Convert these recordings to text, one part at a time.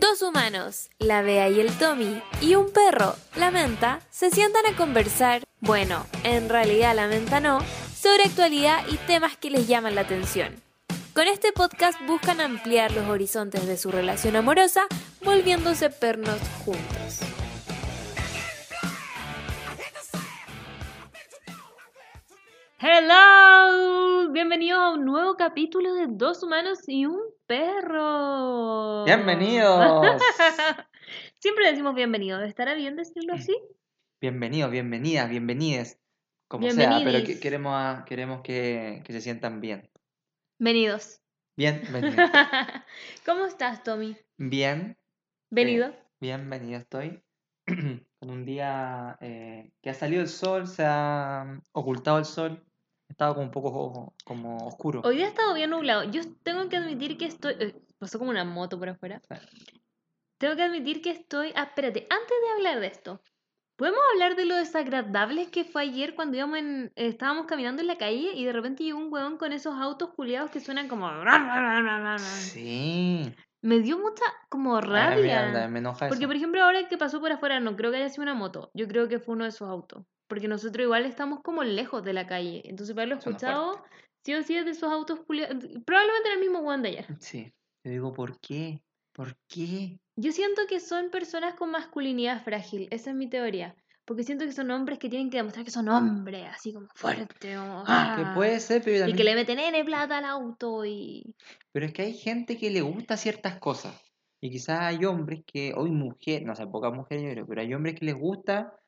Dos humanos, la Bea y el Tommy, y un perro, la Menta, se sientan a conversar, bueno, en realidad la Menta no, sobre actualidad y temas que les llaman la atención. Con este podcast buscan ampliar los horizontes de su relación amorosa, volviéndose pernos juntos. Hello, bienvenidos a un nuevo capítulo de Dos humanos y un perro. Bienvenidos. Siempre decimos bienvenidos, ¿estará bien decirlo así? Bienvenidos, bienvenidas, bienvenides. Como sea, pero que- queremos, a- queremos que, que se sientan bien. Venidos. Bien, venidos. ¿Cómo estás, Tommy? Bien, Venido. bienvenido estoy. Con un día eh, que ha salido el sol, se ha ocultado el sol. Estaba como un poco como oscuro. Hoy día ha estado bien nublado. Yo tengo que admitir que estoy... eh, pasó como una moto por afuera. Tengo que admitir que estoy... Ah, espérate, antes de hablar de esto, ¿podemos hablar de lo desagradables que fue ayer cuando íbamos en, eh, estábamos caminando en la calle y de repente llegó un huevón con esos autos culiados que suenan como... Sí. Me dio mucha como rabia. me enoja Porque, eso. por ejemplo, ahora que pasó por afuera, no creo que haya sido una moto. Yo creo que fue uno de esos autos. Porque nosotros igual estamos como lejos de la calle. Entonces, para haberlo Suena escuchado, sí o sí es de esos autos culiados. Probablemente era el mismo Juan de ayer. Sí. Yo digo, ¿por qué? ¿Por qué? Yo siento que son personas con masculinidad frágil. Esa es mi teoría. Porque siento que son hombres que tienen que demostrar que son hombres, así como fuertes. como, Que ah, puede ser, pero yo Y también que le meten N plata al auto y... Pero es que hay gente que le gusta ciertas cosas. Y quizás hay hombres que, hoy mujeres, no sé, pocas mujeres yo creo, pero hay hombres que les gusta,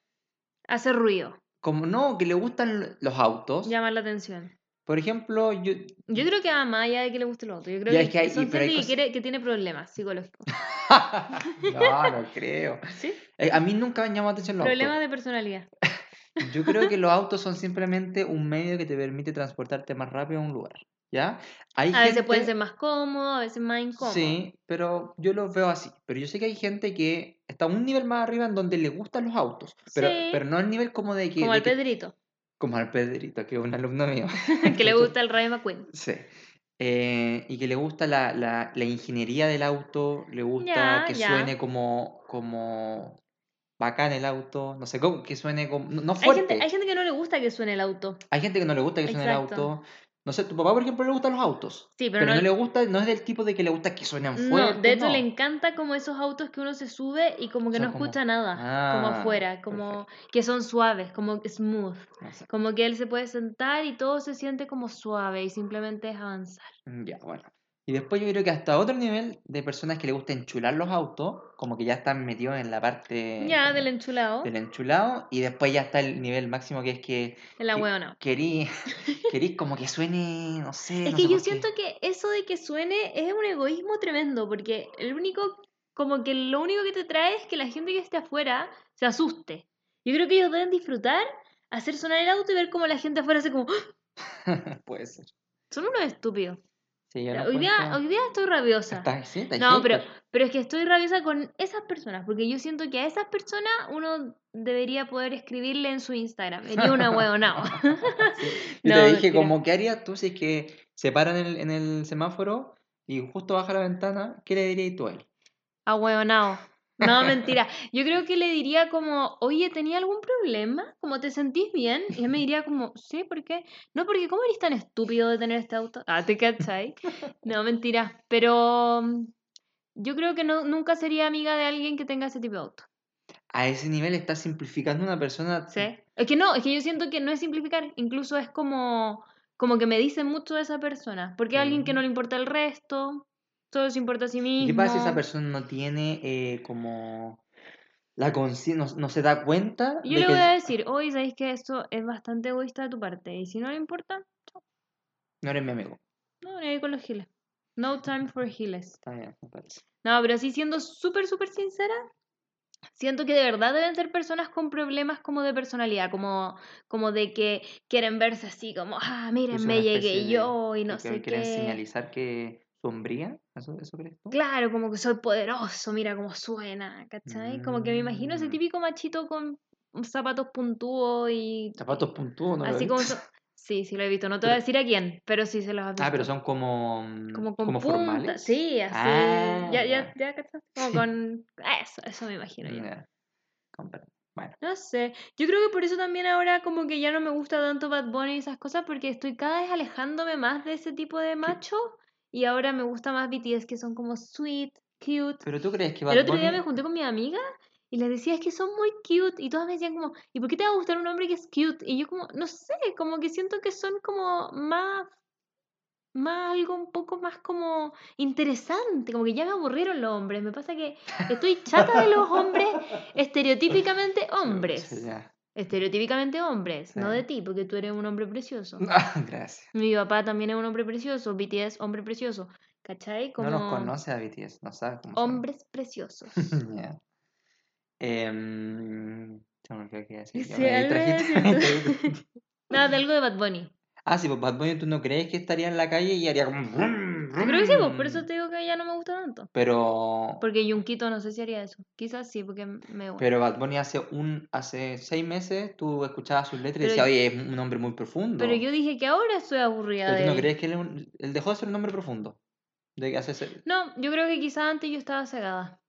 Hace ruido, como no, que le gustan los autos. llamar la atención. Por ejemplo, yo... Yo creo que va más allá de que le guste el auto. Yo creo Ya, que, es que hay- son pero hay gente que, cosas- quiere, que tiene problemas psicológicos. no, no creo. ¿Sí? Eh, A mí nunca me han llamado la atención los Problemas autos. de personalidad. Yo creo que los autos son simplemente un medio que te permite transportarte más rápido a un lugar. ¿Ya? Hay A veces pueden ser más cómodos, a veces más incómodos. Sí, pero yo lo veo así. Pero yo sé que hay gente que está un nivel más arriba en donde le gustan los autos. Pero, Sí. pero no al nivel como de que. Como de al que- Pedrito, como al Pedrito, que es un alumno mío. que le gusta el Rayo McQueen. Sí. Eh, y que le gusta la, la, la ingeniería del auto, le gusta Ya, que ya. suene como, como bacán el auto, no sé, cómo, que suene como, no no Hay fuerte. gente, hay gente que no le gusta que suene el auto. Hay gente que no le gusta que suene el auto. No sé, tu papá, por ejemplo, le gustan los autos. Sí, Pero, pero, no, no, le gusta, no es del tipo de que le gusta que suenen no, fuerte. de hecho no. le encanta como esos autos que uno se sube y como que Son no como- escucha nada, como Ah, afuera, como que son suaves, como smooth, No como que él se puede sentar y todo se siente como suave y simplemente es avanzar. Mm, Ya, bueno. Y después yo creo que hasta otro nivel de personas que le gusta enchular los autos, como que ya están metidos en la parte ya, del enchulado, del enchulado, y después ya está el nivel máximo que es que de la que- hueona. querí, querí como que suene, no sé. Es no que sé yo qué. siento que eso de que suene es un egoísmo tremendo, porque el único, como que lo único que te trae es que la gente que esté afuera se asuste. Yo creo que ellos deben disfrutar hacer sonar el auto y ver cómo la gente afuera hace como, ¡Ah! Puede ser. son unos estúpidos. Sí, yo hoy, día, hoy día estoy rabiosa. Está- sí, está No, pero, pero es que estoy rabiosa con esas personas, porque yo siento que a esas personas uno debería poder escribirle en su Instagram. Sería una huevonao. Sí. Yo No, te dije, como, ¿qué harías tú si es que se para en el, en el semáforo y justo baja la ventana? ¿Qué le dirías tú a él? Ahueonao. No, mentira. Yo creo que le diría como, oye, ¿tenía algún problema? ¿Cómo te sentís bien? Y él me diría como, sí, ¿por qué? No, porque ¿cómo eres tan estúpido de tener este auto? Ah, ¿te cachai? No, mentira. Pero mm, yo creo que no, nunca sería amiga de alguien que tenga ese tipo de auto. A ese nivel estás simplificando a una persona. ¿Sí? Es que no, es que yo siento que no es simplificar. Incluso es como, como que me dicen mucho de esa persona. Porque es alguien que Mm. no le importa el resto, solo se importa a sí mismo. ¿Y qué pasa si esa persona no tiene eh, como la conciencia, no, no se da cuenta Yo de le que voy a decir, oye, ¿sabéis que esto es bastante egoísta de tu parte? Y si no le importa, no eres mi amigo? no, ni ahí con los giles. No time for giles. Está bien, me parece. No, pero sí siendo súper, súper sincera, siento que de verdad deben ser personas con problemas como de personalidad, como, como de que quieren verse así, como, ah, miren, me llegué de- yo y no que sé quieren qué. señalizar que sombría, ¿eso, eso crees tú? Claro, como que soy poderoso, mira cómo suena, ¿cachai? Como que me imagino ese Mm. típico machito con zapatos puntúos y Zapatos puntúos, no así como so- Sí, sí lo he visto. No te voy a decir a quién, pero sí se los has visto. Ah, pero son como. mm, Como con como punta. formales. Sí, así. Ah, ya, ya, ya. ya, ¿cachaste? Como con. Eso, eso me imagino yo. Ya. Comprendo. Bueno, No sé. Yo creo que por eso también ahora como que ya no me gusta tanto Bad Bunny y esas cosas porque estoy cada vez alejándome más de ese tipo de macho y ahora me gusta más BTS que son como sweet, cute. pero tú crees que Bad El otro día Bunny- me junté con mi amiga y les decía es que son muy cute y todas me decían como, ¿y por qué te va a gustar un hombre que es cute? Y yo como, no sé, como que siento que son como más, más algo un poco más como interesante, como que ya me aburrieron los hombres. Me pasa que estoy chata de los hombres estereotípicamente hombres. Ya. Estereotípicamente hombres, no de ti, porque tú eres un hombre precioso. Ah, Gracias. Mi papá también es un hombre precioso, BTS, hombre precioso. ¿Cachai? Como No los conoce a BTS, no sabe cómo son. hombres preciosos. Ya. Em, me qué decir. Sí, Nada, de algo de Bad Bunny. ah, sí, pues Bad Bunny, ¿tú no crees que estaría en la calle y haría como... Yo creo que sí, pues, por eso te digo que ya no me gusta tanto. Pero... Porque Junquito no sé si haría eso. Quizás sí, porque me gusta. Pero Bad Bunny hace un hace seis meses tú escuchabas sus letras y decías, oye, es un hombre muy profundo. Pero yo dije que ahora estoy aburrida Pero de tú no él. crees que él, es un- él dejó de ser un hombre profundo. De que hace No, yo creo que quizás antes yo estaba cegada.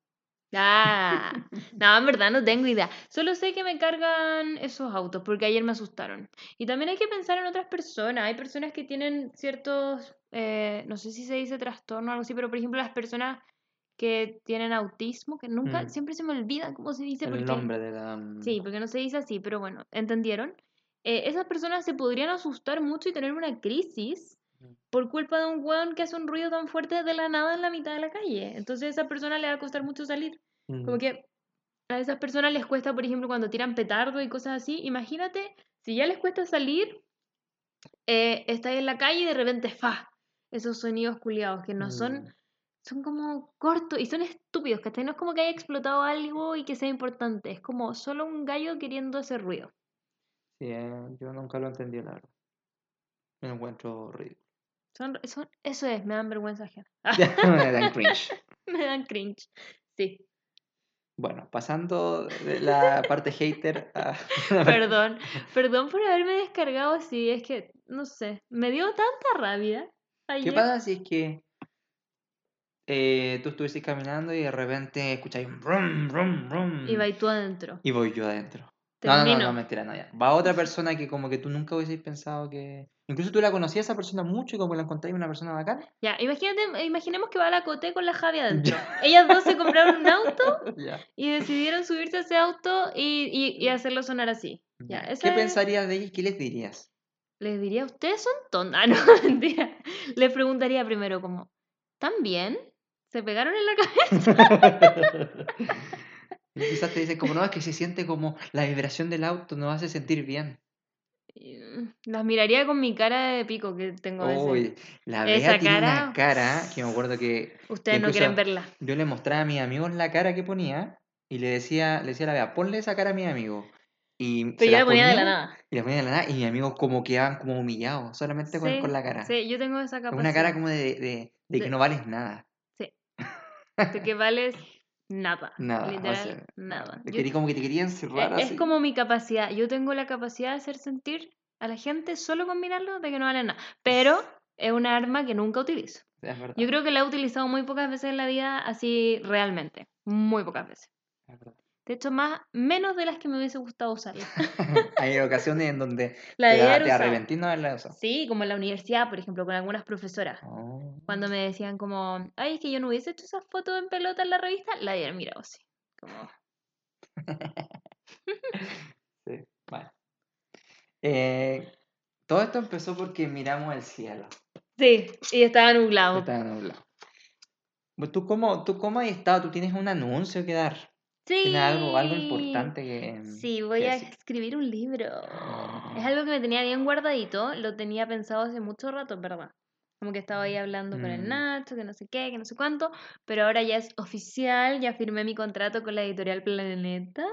Ah, no, en verdad no tengo idea. Solo sé que me cargan esos autos porque ayer me asustaron. Y también hay que pensar en otras personas. Hay personas que tienen ciertos, eh, no sé si se dice trastorno o algo así, pero por ejemplo las personas que tienen autismo, que nunca, Mm. siempre se me olvida cómo se dice. el porque- nombre de la... mm, Sí, porque no se dice así, pero bueno, ¿entendieron? Eh, esas personas se podrían asustar mucho y tener una crisis Mm. por culpa de un weón que hace un ruido tan fuerte de la nada en la mitad de la calle. Entonces a esa persona le va a costar mucho salir. mm, Como que a esas personas les cuesta, por ejemplo, cuando tiran petardo y cosas así. Imagínate, si ya les cuesta salir, eh, estáis en la calle y de repente, ¡fa! Esos sonidos culiados que no son mm, son como cortos y son estúpidos, ¿cachai? No es como que haya explotado algo y que sea importante, es como solo un gallo queriendo hacer ruido. Sí, eh, yo nunca lo entendí, la verdad. Me lo encuentro ridículo. Son, son, eso es, me dan vergüenza ajena. Me dan cringe. me dan cringe. Sí, Bueno, pasando de la parte hater a... perdón. Perdón por haberme descargado así, es que, no sé, me dio tanta rabia. ¿Qué pasa si es que eh, tú estuvieses caminando y de repente escucháis un brum, brum, brum, Y va y tú adentro. y voy yo adentro? No, no, no, no, mentira, no, ya. Va otra persona que como que tú nunca hubieses pensado que... Incluso tú la conocías a esa persona mucho y como la encontráis una persona bacana. Ya, imagínate, imaginemos que va la Coté con la Javi adentro. Ellas dos se compraron un auto Ya. y decidieron subirse a ese auto y, y, y hacerlo sonar así. Ya, ¿Qué pensarías de ella y qué les dirías? Les diría, ustedes son tontas. Ah, no, mentira. Les preguntaría primero como, ¿están bien? ¿Se pegaron en la cabeza? Y quizás te dicen como, no, es que se siente como la vibración del auto, nos hace sentir bien. Mm, Las miraría con mi cara de pico que tengo. Uy, la Esa Bea tiene cara, una cara que me acuerdo que Ustedes no quieren verla. yo le mostraba a mis amigos la cara que ponía y le decía, le decía a la Bea, ponle esa cara a mi amigo. Y Pero yo la ponía de la nada. Y la ponía de la nada y mis amigos como quedaban como humillados, solamente con, Sí, con la cara. Sí, yo tengo esa Es capacidad. una cara como de, de- de De- que no vales nada. de que vales nada. Nada, o Literal, sea, nada. Te quería- como que te querían cerrar es, así. es como mi capacidad. Yo tengo la capacidad de hacer sentir a la gente solo con mirarlo de que no valen nada. Pero es una arma que nunca utilizo. Es verdad, Yo creo que la he utilizado muy pocas veces en la vida, así realmente. Muy pocas veces. es verdad. De hecho, más, menos de las que me hubiese gustado usarla. Hay ocasiones en donde La te, da- te arrepentís no haberla usado. Sí, como en la universidad, por ejemplo, con algunas profesoras. Oh. Cuando me decían como, ay, es que yo no hubiese hecho esas fotos en pelota en la revista, la habían mirado así. Como, Sí, bueno. Eh, todo esto empezó porque miramos el cielo. sí, y estaba nublado. Estaba nublado. Pues, ¿Tú cómo, ¿Tú cómo has estado? ¿Tú tienes un anuncio que dar? Sí. ¿Tienes algo, algo importante que, Sí, voy que a decir? escribir un libro. Es Mm. algo que me tenía bien guardadito, lo tenía pensado hace mucho rato, ¿verdad? Como que estaba ahí hablando con el Mm. Nacho, que no sé qué, que no sé cuánto, pero ahora ya es oficial, ya firmé mi contrato con la editorial Planeta.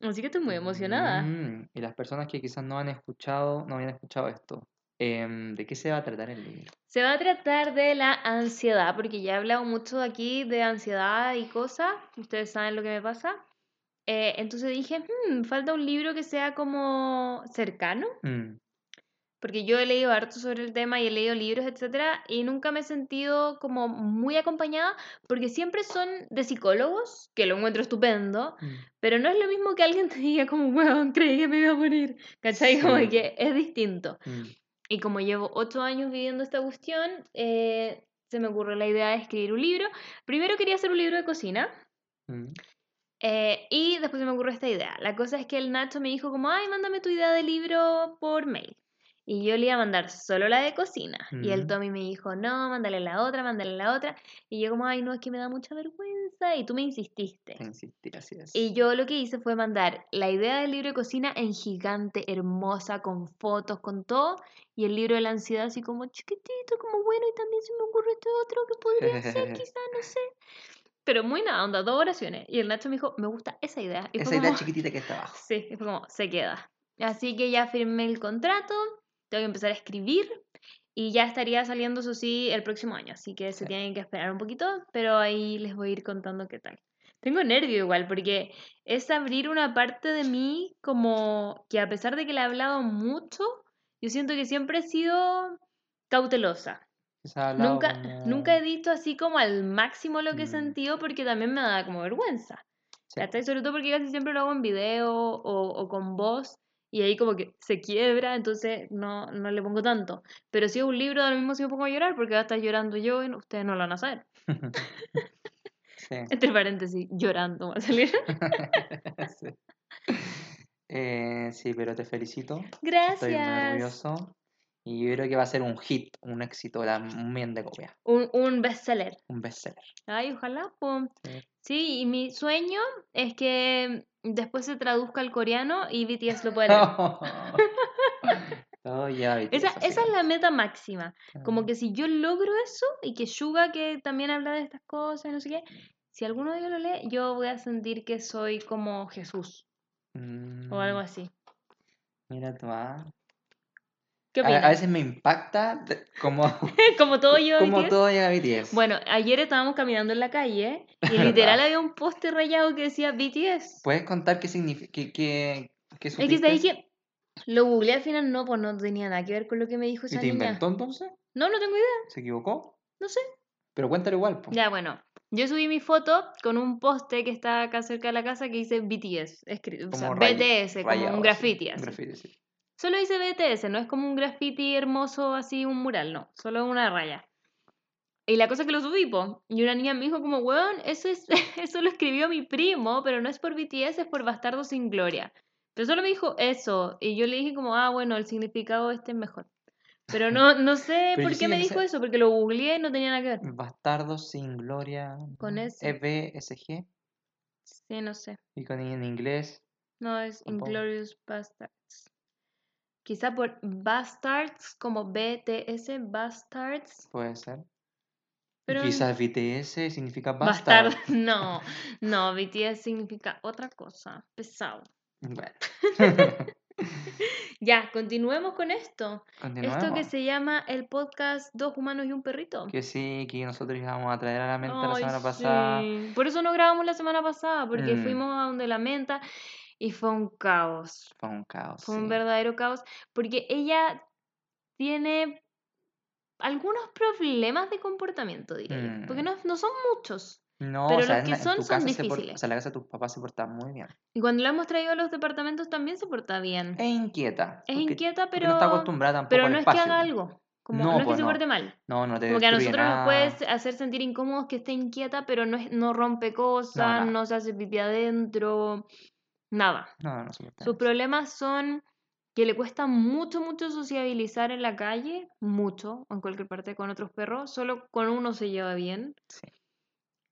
Así que estoy muy emocionada. Mm, Y las personas que quizás no han escuchado, no habían escuchado esto, em, ¿de qué se va a tratar el libro? Se va a tratar de la ansiedad, porque ya he hablado mucho aquí de ansiedad y cosas, ustedes saben lo que me pasa. Eh, entonces dije, "Hmm, falta un libro que sea como cercano, Mm, porque yo he leído harto sobre el tema y he leído libros, etcétera, y nunca me he sentido como muy acompañada, porque siempre son de psicólogos, que lo encuentro estupendo, Mm. pero no es lo mismo que alguien te diga como, weón, creí que me iba a morir, ¿cachai? Como Sí. que es distinto. Mm. Y como llevo ocho años viviendo esta cuestión, eh, se me ocurrió la idea de escribir un libro. Primero quería hacer un libro de cocina. Mm. eh, y después se me ocurrió esta idea. La cosa es que el Nacho me dijo como, ay, mándame tu idea de libro por mail. Y yo le iba a mandar solo la de cocina. Y el Mm. Tommy me dijo, no, mándale la otra, mándale la otra. Y yo como, ay, no, es que me da mucha vergüenza. Y tú me insististe. Te insistir, así es. Y yo lo que hice fue mandar la idea del libro de cocina en gigante, hermosa, con fotos, con todo. Y el libro de la ansiedad así como chiquitito, como bueno, y también se me ocurre este otro que podría ser, quizá, no sé. Pero muy nada, onda, dos oraciones. Y el Nacho me dijo, me gusta esa idea. Y Esa idea como, chiquitita que está abajo. sí, y fue como, se queda. Así que ya firmé el contrato, tengo que empezar a escribir. Y ya estaría saliendo, eso sí, el próximo año. Así que se tienen que esperar un poquito, pero ahí les voy a ir contando qué tal. Tengo nervio igual, porque es abrir una parte de mí como que a pesar de que le he hablado mucho, yo siento que siempre he sido cautelosa. Nunca, como- nunca he dicho así como al máximo lo que he Mm. sentido porque también me da como vergüenza. Sí. ¿Cachai? Sobre todo porque casi siempre lo hago en video o, o con voz y ahí como que se quiebra, entonces no, no le pongo tanto. Pero si es un libro, ahora mismo sí me pongo a llorar porque va a estar llorando yo y no- ustedes no lo van a saber. Sí. Entre paréntesis, llorando va a salir. sí. Eh, sí, pero te felicito. Estoy muy Gracias. orgulloso. Y yo creo que va a ser un hit, un éxito, bien de copia, Un, un bestseller. un bestseller. Ay, ojalá. po. Sí. Sí, y mi sueño es que después se traduzca al coreano y BTS lo pueda leer. Lleva BTS, Esa, esa es la meta máxima. Como Ah, que si yo logro eso y que Suga, que también habla de estas cosas, no sé qué, si alguno de ellos lo lee, yo voy a sentir que soy como Jesús o algo mm, así. Mira tú, ah. ¿Qué A, opinas? a veces me impacta como, como todo como BTS. todo llega a BTS. Bueno, ayer estábamos caminando en la calle y literal había un poste rayado que decía BTS. ¿Puedes contar qué significa, qué, qué, qué Es que sabéis que lo googleé al final, no, pues no tenía nada que ver con lo que me dijo ¿Y esa te niña. inventó entonces? No, no tengo idea, ¿Se equivocó? no sé. Pero cuéntalo igual, po. Ya, bueno. Yo subí mi foto con un poste que está acá cerca de la casa que dice BTS, escrito, o sea, BTS, como un graffiti así. graffiti, sí. Solo dice BTS, no es como un graffiti hermoso así, un mural, no, solo una raya. Y la cosa es que lo subí, po, y una niña me dijo como, weón, eso, es, eso lo escribió mi primo, pero no es por BTS, es por Bastardo sin Gloria. Pero solo me dijo eso, y yo le dije como, ah, bueno, el significado este es mejor. Pero no, no sé por qué me dijo eso, porque lo googleé y no tenía nada que ver. Bastardo sin gloria. Con ¿no? ese. EBSG. Sí, no sé. Y con en inglés. No, es. Inglorious Bastards. Quizá por Bastards, como BTS, Bastards. Puede ser. Pero Quizás BTS significa Bastard. bastard. No, no, BTS significa otra cosa. Pesado. Bueno, Ya, continuemos con esto. Esto que continuemos. se llama el podcast Dos Humanos y un Perrito. Que sí, que nosotros íbamos a traer a la mente la semana pasada. sí. Por eso no grabamos la semana pasada, porque Mm. fuimos a donde la menta y fue un caos. Fue un caos. Fue un sí. verdadero caos, porque ella tiene algunos problemas de comportamiento, diría yo. Porque Mm. no, no son muchos. No, pero o sea, los que en son son se por- difíciles. o sea, la casa de tus papás se porta muy bien. Y cuando la hemos traído a los departamentos también se porta bien. Es inquieta. Es porque- inquieta, pero, no está acostumbrada tampoco pero al no es que haga algo. Como, No, no, es que pues se porte mal. No, no te Como que a nosotros nos nada. puede hacer sentir incómodos que esté inquieta, pero no, es, no rompe cosas, no se hace pipí adentro, nada. No, no se porta Sus problemas son que le cuesta mucho, mucho sociabilizar en la calle, mucho, o en cualquier parte con otros perros, solo con uno se lleva bien. Sí.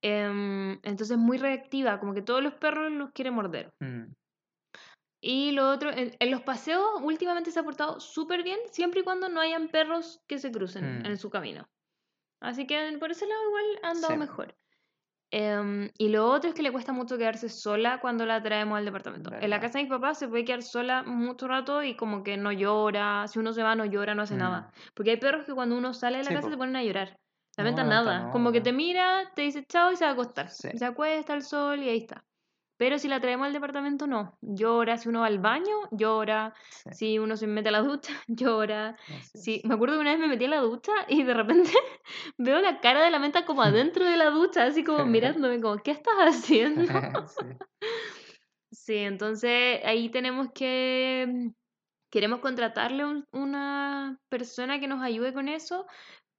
Em, entonces es muy reactiva, como que todos los perros los quiere morder. Mm, Y lo otro, en, en los paseos últimamente se ha portado súper bien, siempre y cuando no hayan perros que se crucen Mm. en su camino. Así que por ese lado igual ha andado Sí. mejor. Em, y lo otro es que le cuesta mucho quedarse sola cuando la traemos al departamento. En la casa de mis papás se puede quedar sola mucho rato y como que no llora. Si uno se va, no llora, no hace nada. mm. Porque hay perros que cuando uno sale de la Sí, casa po. se ponen a llorar. La No, menta la menta nada. no, como que te mira, te dice chao y se va a acostar. Sí. Se acuesta al sol y ahí está. Pero si la traemos al departamento, no. Llora si uno va al baño, llora. Sí, Si uno se mete a la ducha, llora. Sí, me acuerdo que una vez me metí a la ducha y de repente veo la cara de la menta como adentro de la ducha, así como mirándome, como, ¿qué estás haciendo? Sí. Sí, entonces ahí tenemos que, mm, queremos contratarle un- una persona que nos ayude con eso,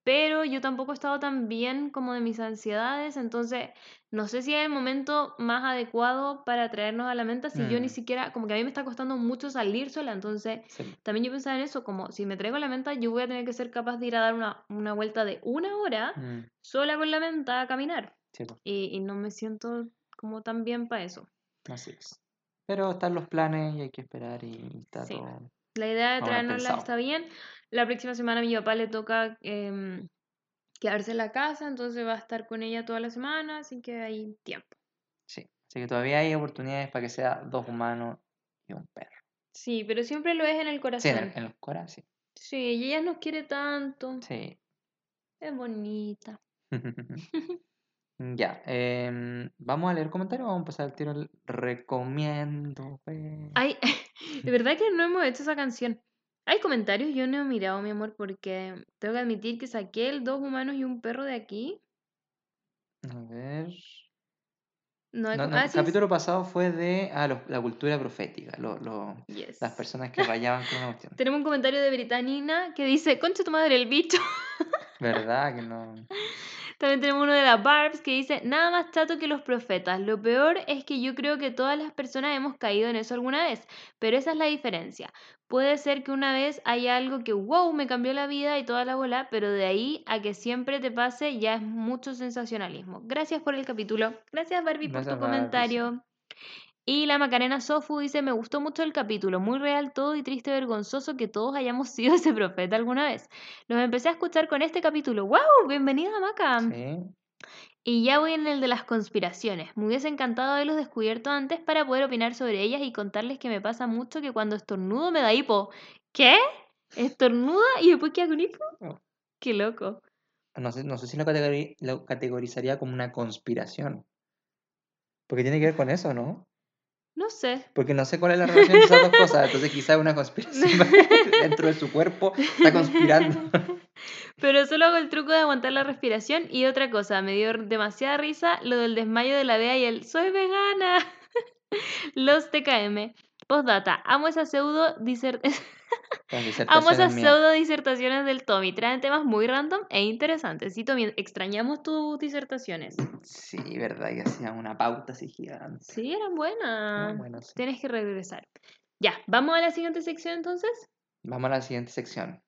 pero yo tampoco he estado tan bien como de mis ansiedades, entonces no sé si es el momento más adecuado para traernos a la menta, si yo ni Mm. siquiera, como que a mí me está costando mucho salir sola, entonces Sí. también yo pensaba en eso, como si me traigo la menta, yo voy a tener que ser capaz de ir a dar una, una vuelta de una hora Mm, sola con la menta a caminar, sí, y, y no me siento como tan bien para eso. así es. Pero están los planes y hay que esperar y está Sí. todo. La idea de traernosla pensado. está bien. La próxima semana a mi papá le toca em, quedarse en la casa, entonces va a estar con ella toda la semana, así que hay tiempo. Sí. Así que todavía hay oportunidades para que sea dos humanos y un perro. Sí, pero siempre lo es en el Sí, en, corazón. el- en los coras, sí. Sí, y ella nos quiere tanto. Sí. Es bonita. Ya, em, ¿vamos a leer comentarios o vamos a pasar al tiro? al Recomiendo. pues. Ay, de verdad que no hemos hecho esa canción. Hay comentarios, yo no he mirado, mi amor, porque tengo que admitir que saqué el dos humanos y un perro de aquí. A ver. No No, no, ah, el sí, capítulo pasado fue de ah, los- la cultura profética, lo- lo- yes. las personas que rayaban con una cuestión. Tenemos un comentario de Britanina que dice, concha tu madre el bicho. ¿Verdad? Que no. También tenemos uno de las Barbs que dice, nada más chato que los profetas. Lo peor es que yo creo que todas las personas hemos caído en eso alguna vez, pero esa es la diferencia. Puede ser que una vez haya algo que, wow, me cambió la vida y toda la bola, pero de ahí a que siempre te pase ya es mucho sensacionalismo. Gracias por el capítulo. Gracias Barbie por tu Barbie, comentario. Y la Macarena Sofu dice, me gustó mucho el capítulo, muy real todo y triste vergonzoso que todos hayamos sido ese profeta alguna vez. Los empecé a escuchar con este capítulo. ¡Wow! Bienvenida Maca. Sí. Y ya voy en el de las conspiraciones. Me hubiese encantado haberlos descubierto antes para poder opinar sobre ellas y contarles que me pasa mucho que cuando estornudo me da hipo. ¿Qué? ¿Estornuda y después queda con hipo? Oh. Qué loco. No sé, no sé si lo, categori- lo categorizaría como una conspiración. Porque tiene que ver con eso, ¿no? No sé. Porque no sé cuál es la relación de esas dos cosas. Entonces quizá es una conspiración dentro de su cuerpo. Está conspirando. Pero solo hago el truco de aguantar la respiración y otra cosa, me dio demasiada risa lo del desmayo de la Bea y el soy vegana. Los TKM. Postdata, amo esa pseudo disert- Esas mías. pseudo disertaciones del Tommy. Traen temas muy random e interesantes. Sí, Tommy, extrañamos tus disertaciones. Sí, verdad que hacían una pauta así gigante. Sí, eran buenas. Bueno, sí. Tienes que regresar. Ya, vamos a la siguiente sección entonces. Vamos a la siguiente sección.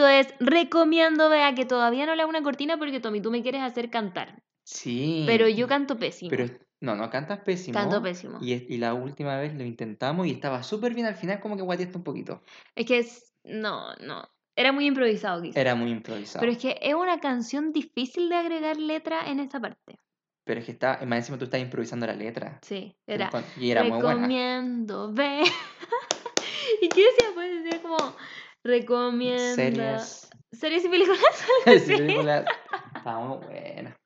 Esto es Recomiendo Vea, que todavía no le hago una cortina porque Tommy, tú me quieres hacer cantar. Sí. Pero yo canto pésimo. Pero no, no cantas pésimo. Canto pésimo. Y, y la última vez lo intentamos y estaba súper bien. Al final, como que guateaste un poquito. Es que es... No, no. Era muy improvisado, quizás. Era muy improvisado. Pero es que es una canción difícil de agregar letra en esta parte. Pero es que está, más encima tú estás improvisando la letra. Sí, era. Y era muy buena. recomiendo, ve. ¿Y qué decía? Pues decía como, recomienda. Series. Series y películas. Sí, películas. Está muy buena.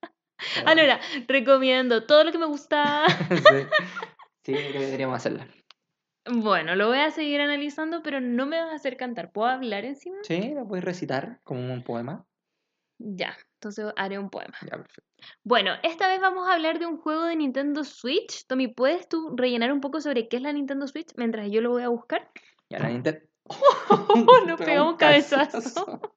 Ah, no era, recomiendo todo lo que me gusta. sí. Sí, creo que deberíamos hacerla. bueno, lo voy a seguir analizando, pero no me vas a hacer cantar. ¿Puedo hablar encima? Sí, la puedes recitar como un poema. Ya, entonces haré un poema. Ya, perfecto. Bueno, esta vez vamos a hablar de un juego de Nintendo Switch. Tommy, ¿puedes tú rellenar un poco sobre qué es la Nintendo Switch mientras yo lo voy a buscar? Ya, la Nintendo. Nos pegamos un cabezazo.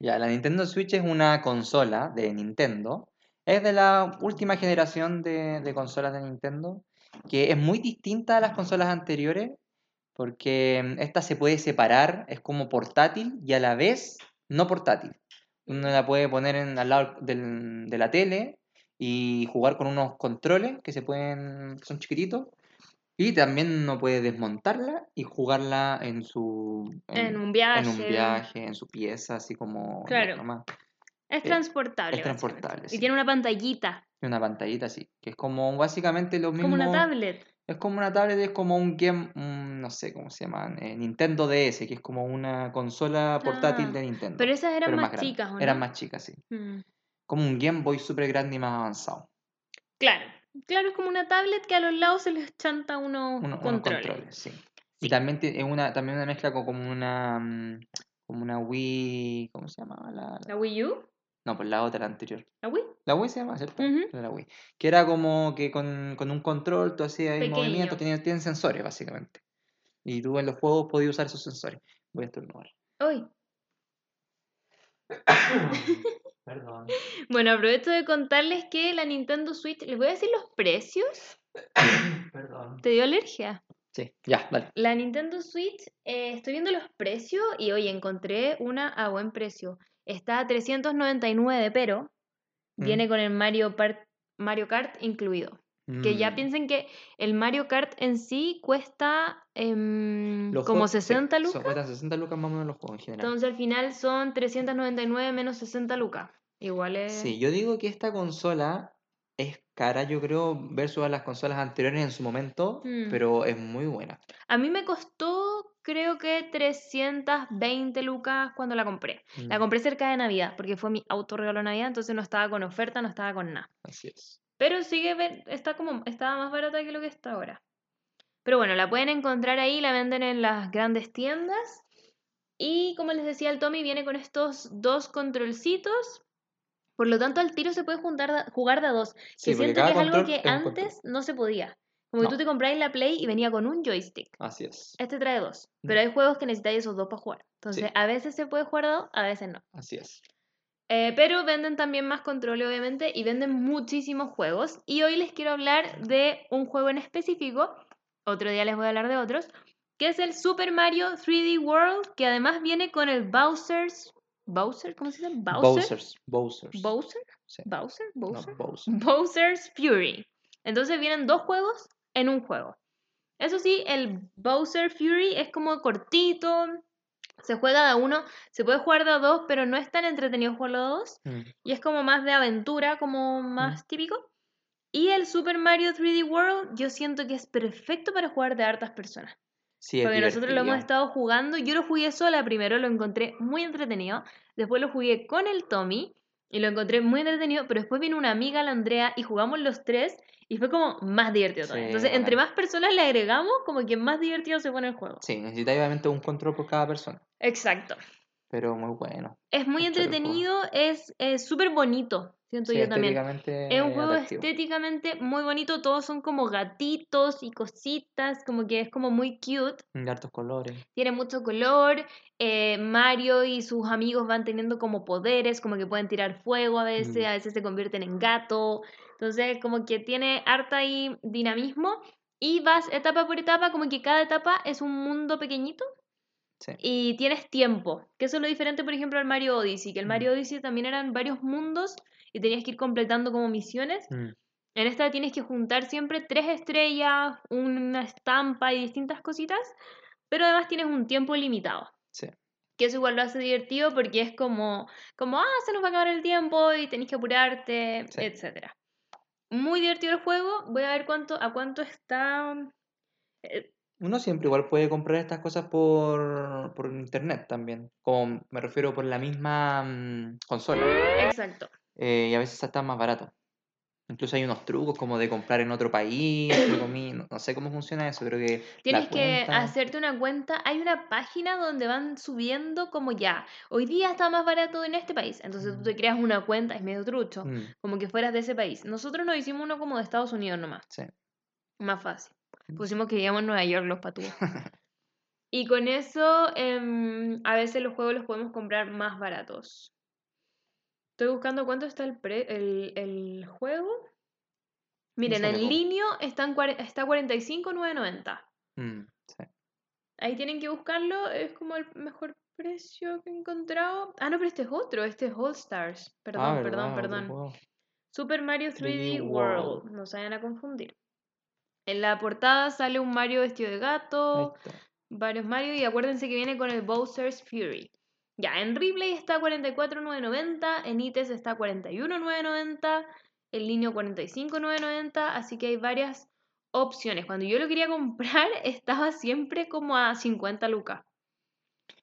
Ya, la Nintendo Switch es una consola de Nintendo. Es de la última generación de, de consolas de Nintendo, que es muy distinta a las consolas anteriores, porque mm, esta se puede separar, es como portátil y a la vez no portátil. Uno la puede poner en, al lado del- de la tele y jugar con unos controles que se pueden, que son chiquititos. Y también uno puede desmontarla y jugarla en su En un viaje. en un viaje, en su pieza, así como Claro. Es transportable. es transportable, Y sí. tiene una pantallita, Y una pantallita así, que es como básicamente lo mismo. como una tablet. Es como una tablet, es como un game, no sé cómo se llama, eh, Nintendo DS, que es como una consola portátil Ah, de Nintendo. Pero esas eran pero más, chicas, ¿o no? Eran más chicas, sí. Mm. Como un Game Boy súper grande y más avanzado. Claro, claro, es como una tablet que a los lados se les chanta unos Uno- unos controles. controles, sí. Sí. Y también tiene una, también una mezcla con como una, mm, como una Wii, ¿cómo se llamaba? La, la- ¿La Wii U? No, pues la otra, la anterior. ¿La Wii? La Wii se llama, ¿cierto? La Wii. Que era como que con, con un control tú hacías el Pequeño. movimiento, tienen, tienen sensores básicamente. Y tú en los juegos podías usar esos sensores. Voy a estornudar. Uy. Perdón. Bueno, aprovecho de contarles que la Nintendo Switch, les voy a decir los precios. Perdón. ¿Te dio alergia? Sí, ya, dale. La Nintendo Switch, eh, estoy viendo los precios y hoy encontré una a buen precio. Está a 399, pero Mm. viene con el Mario Kart incluido. Que ya Mm. piensen que el Mario Kart en sí cuesta em, como juegos- sí, 60 son- lucas. Cuestan 60 lucas más o menos los juegos en general. Entonces al final son 399 menos 60 lucas. Igual es... Sí, yo digo que esta consola es cara, yo creo, versus a las consolas anteriores en su momento, Mm. pero es muy buena. A mí me costó creo que 320 lucas cuando la compré. La Mm, compré cerca de Navidad porque fue mi autorregalo de Navidad, entonces no estaba con oferta, no estaba con nada. Así es. Pero sigue, está como, estaba más barata que lo que está ahora. Pero bueno, la pueden encontrar ahí, la venden en las grandes tiendas. Y como les decía el Tommy, viene con estos dos controlcitos. Por lo tanto, al tiro se puede juntar, jugar de a dos. Sí, Que siento que es algo que antes no se podía. Como que No. tú te compráis la Play y venía con un joystick. Así es. Este trae dos. Pero hay juegos que necesitáis esos dos para jugar. Entonces, Sí. a veces se puede jugar de a dos, a veces no. Así es. Eh, pero venden también más control, obviamente, y venden muchísimos juegos. Y hoy les quiero hablar de un juego en específico, otro día les voy a hablar de otros, que es el Super Mario 3D World, que además viene con el Bowser's... ¿Bowser? ¿Cómo se llama? ¿Bowser? Bowsers. Bowsers. ¿Bowser? Sí. ¿Bowser? No, ¿Bowser? Bowser. Bowser's Fury. Entonces vienen dos juegos en un juego. Eso sí, el Bowser Fury es como cortito, se juega de a uno, se puede jugar de a dos, pero no es tan entretenido jugarlo de a dos. Mm, Y es como más de aventura, como más típico. Y el Super Mario 3D World, yo siento que es perfecto para jugar de hartas personas. Sí, Porque nosotros lo hemos estado jugando. Yo lo jugué sola primero, lo encontré muy entretenido. Después lo jugué con el Tommy y lo encontré muy entretenido. Pero después vino una amiga, la Andrea, y jugamos los tres y fue como más divertido todavía. Sí, Entonces, entre más personas le agregamos, como que más divertido se pone el juego. Sí, necesita obviamente un control por cada persona. Exacto. Pero muy bueno. Es muy Es entretenido, es súper bonito, siento Sí, yo también. Es un juego atractivo. estéticamente muy bonito, todos son como gatitos y cositas, como que es como muy cute, De hartos colores. tiene mucho color, eh, Mario y sus amigos van teniendo como poderes, como que pueden tirar fuego a veces, Mm. a veces se convierten en gato, entonces como que tiene harta ahí dinamismo y vas etapa por etapa, como que cada etapa es un mundo pequeñito Sí. y tienes tiempo, que eso es lo diferente, por ejemplo, al Mario Odyssey, que el. Mario Odyssey también eran varios mundos y tenías que ir completando como misiones. Mm, En esta tienes que juntar siempre tres estrellas, una estampa y distintas cositas, pero además tienes un tiempo limitado. Sí. Que eso igual lo hace divertido porque es como, como ah, se nos va a acabar el tiempo y tenés que apurarte, Sí. etcétera. Muy divertido el juego. Voy a ver cuánto, a cuánto está. eh, Uno siempre igual puede comprar estas cosas por, por internet también. Como me refiero por la misma mm, consola. exacto. Eh, y a veces está más barato. Incluso hay unos trucos como de comprar en otro país, no, no sé cómo funciona eso, creo que Tienes que hacerte una cuenta. Hay una página donde van subiendo como ya. Hoy día está más barato en este país. Entonces tú te creas una cuenta, es medio trucho. Mm, Como que fueras de ese país. Nosotros nos hicimos uno como de Estados Unidos nomás. sí. Más fácil. Pusimos que vivíamos en Nueva York los patúos. y con eso, em, a veces los juegos los podemos comprar más baratos. Estoy buscando cuánto está el, pre- el, el juego. Miren, en línea está, en cuare- está 45,990. Mm, sí. Ahí tienen que buscarlo, es como el mejor precio que he encontrado. Ah, no, pero este es otro, este es All Stars. Perdón, Ah, perdón, perdón. juego. Super Mario 3D, 3D World. World. No se vayan a confundir. En la portada sale un Mario vestido de gato, está. varios Mario y acuérdense que viene con el Bowser's Fury. Ya, en Ripley está 44,990, en ITES está 41,990, en Linio 45,990, así que hay varias opciones. Cuando yo lo quería comprar, estaba siempre como a 50 lucas.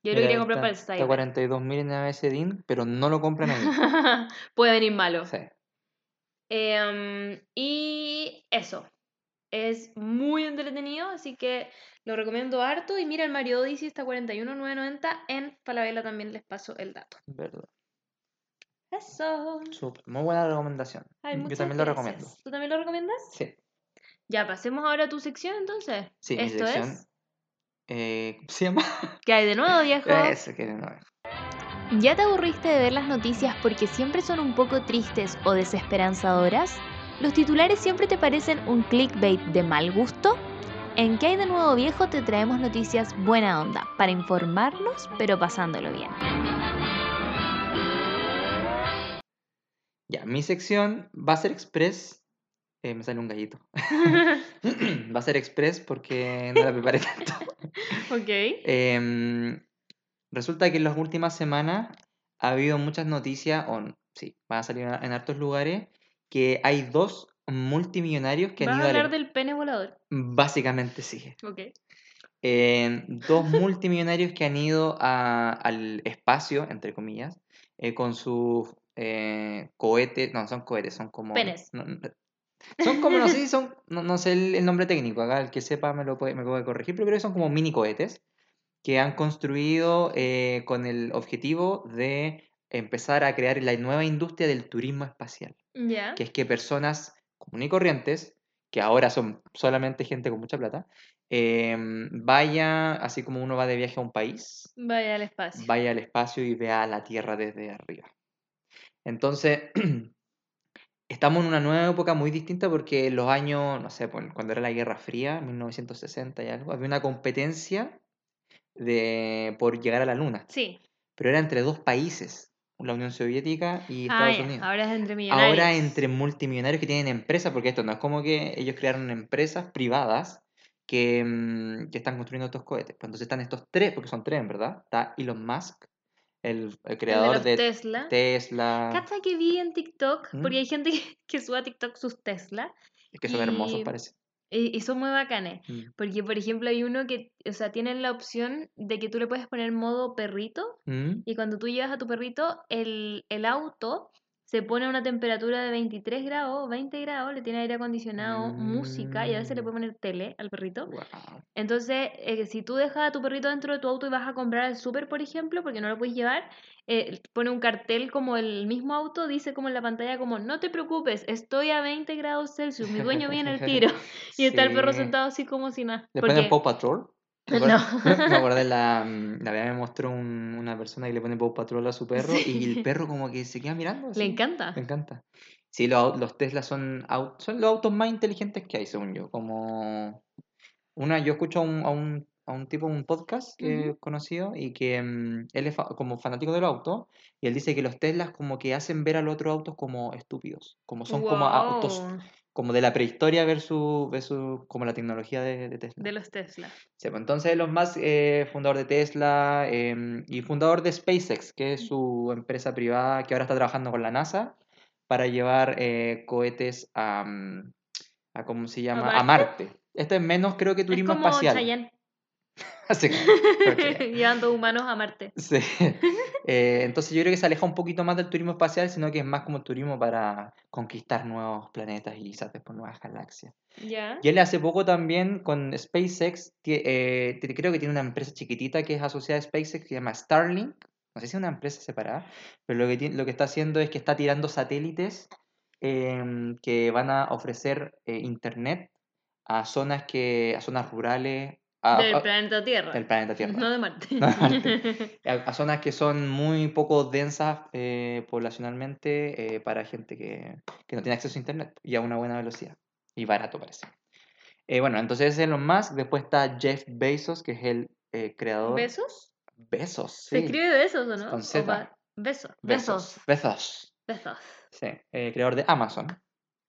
Yo lo quería comprar está- para el Está Cyber. 42.000 en ABCDIN, pero no lo compran ahí. Puede venir malo. Sí. Em, y eso. Es muy entretenido, así que lo recomiendo harto. Y mira, el Mario Odyssey está 41,990. En Falabella también les paso el dato. Verdad. Eso. Súper. Muy buena recomendación. Ay, Yo también lo gracias. recomiendo. ¿Tú también lo recomiendas? Sí. Ya, pasemos ahora a tu sección entonces. Sí, mi Esto sección. es. Eh, ¿Cómo se llama? ¿Qué hay de nuevo, viejo? Eso que no es. ¿Ya te aburriste de ver las noticias porque siempre son un poco tristes o desesperanzadoras? ¿Los titulares siempre te parecen un clickbait de mal gusto? En ¿Qué hay de nuevo viejo? te traemos noticias buena onda, para informarnos, pero pasándolo bien. Ya, mi sección va a ser express. Eh, me sale un gallito. va a ser express porque no la preparé tanto. ok. Em, resulta que en las últimas semanas ha habido muchas noticias, o sí, van a salir en hartos lugares, que hay dos multimillonarios que ¿Vas han a ido hablar al... del pene volador? Básicamente sí. Ok. Eh, dos multimillonarios que han ido a- al espacio, entre comillas, eh, con sus eh, cohetes, no, son cohetes, son como... Penes. no, no, son como, no sé si son, no, no sé el, el nombre técnico, acá el que sepa me lo puede, me puede corregir, pero creo que son como mini cohetes que han construido con el objetivo de empezar a crear la nueva industria del turismo espacial, Que es que personas comunes y corrientes, que ahora son solamente gente con mucha plata, em, vaya, así como uno va de viaje a un país, Vaya al espacio. vaya al espacio y vea la Tierra desde arriba. Entonces, estamos en una nueva época muy distinta porque en los años, no sé, pues, cuando era la Guerra Fría, 1960 y algo, había una competencia de, por llegar a la Luna, Sí. pero era entre dos países, la Unión Soviética y Ah, Estados ya, Unidos. Ahora es entre millonarios. Ahora entre multimillonarios que tienen empresas, porque esto no es como que ellos crearon empresas privadas que, mm, que están construyendo estos cohetes. Pues entonces están estos tres, porque son tres verdad. Está Elon Musk, el, el El de creador de, Tesla. Tesla, ¿Cacha que vi en TikTok? ¿Mm? Porque hay gente que, que sube a TikTok sus Tesla que son hermosos parece. Y, son muy bacanes. Mm. Porque, por ejemplo, hay uno que, o sea, tienen la opción de que tú le puedes poner modo perrito Mm. y cuando tú llevas a tu perrito, el, el auto se pone a una temperatura de 23 grados, 20 grados, le tiene aire acondicionado, música y a veces le Mm. puede poner tele al perrito. Entonces, eh, si tú dejas a tu perrito dentro de tu auto y vas a comprar al súper, por ejemplo, porque no lo puedes llevar, eh, pone un cartel como el mismo auto, dice como en la pantalla como, no te preocupes, estoy a 20 grados Celsius, mi dueño viene al tiro. Y está el perro sentado así como si nada. ¿Le Porque- ponen Paw Patrol? Me No. me de la, mm, la vez me mostró un- una persona que le pone Paw Patrol a su perro y el perro como que se queda mirando. Le así. encanta. Me encanta. Sí, los, los Tesla son, son los autos más inteligentes que hay, según yo. Como una, yo escucho a un, a un, a un tipo en un podcast que he conocido y que mm, él es fa- como fanático de los autos y él dice que los Teslas como que hacen ver a los otros autos como estúpidos, como son como autos como de la prehistoria versus, versus como la tecnología de, de Tesla. De los Tesla. Sí, pues, entonces Elon Musk, eh, fundador de Tesla em, y fundador de SpaceX, que es su empresa privada que ahora está trabajando con la NASA para llevar eh, cohetes a, mm, a, ¿cómo se llama? A Marte? Marte. Este es menos creo que Es turismo como espacial. Así llevando humanos a Marte. sí. Eh, entonces yo creo que se aleja un poquito más del turismo espacial, sino que es más como turismo para conquistar nuevos planetas y quizás después nuevas galaxias. Ya. Y él hace poco también con SpaceX, eh, creo que tiene una empresa chiquitita que es asociada a SpaceX que se llama Starlink. No sé si es una empresa separada, pero lo que, tiene- lo que está haciendo es que está tirando satélites em, que van a ofrecer eh, internet a zonas que a zonas rurales a- Del a- planeta Tierra. del planeta Tierra. No de Marte. No de Marte. a, a zonas que son muy poco densas eh, poblacionalmente eh, para gente que, que no tiene acceso a internet y a una buena velocidad y barato parece. Eh, bueno, entonces es Elon Musk, después está Jeff Bezos, que es el creador... ¿Besos? Bezos, Se escribe besos, ¿o no? Con Z. Besos. Bezos. Besos. Bezos, Besos. sí. creador de Amazon.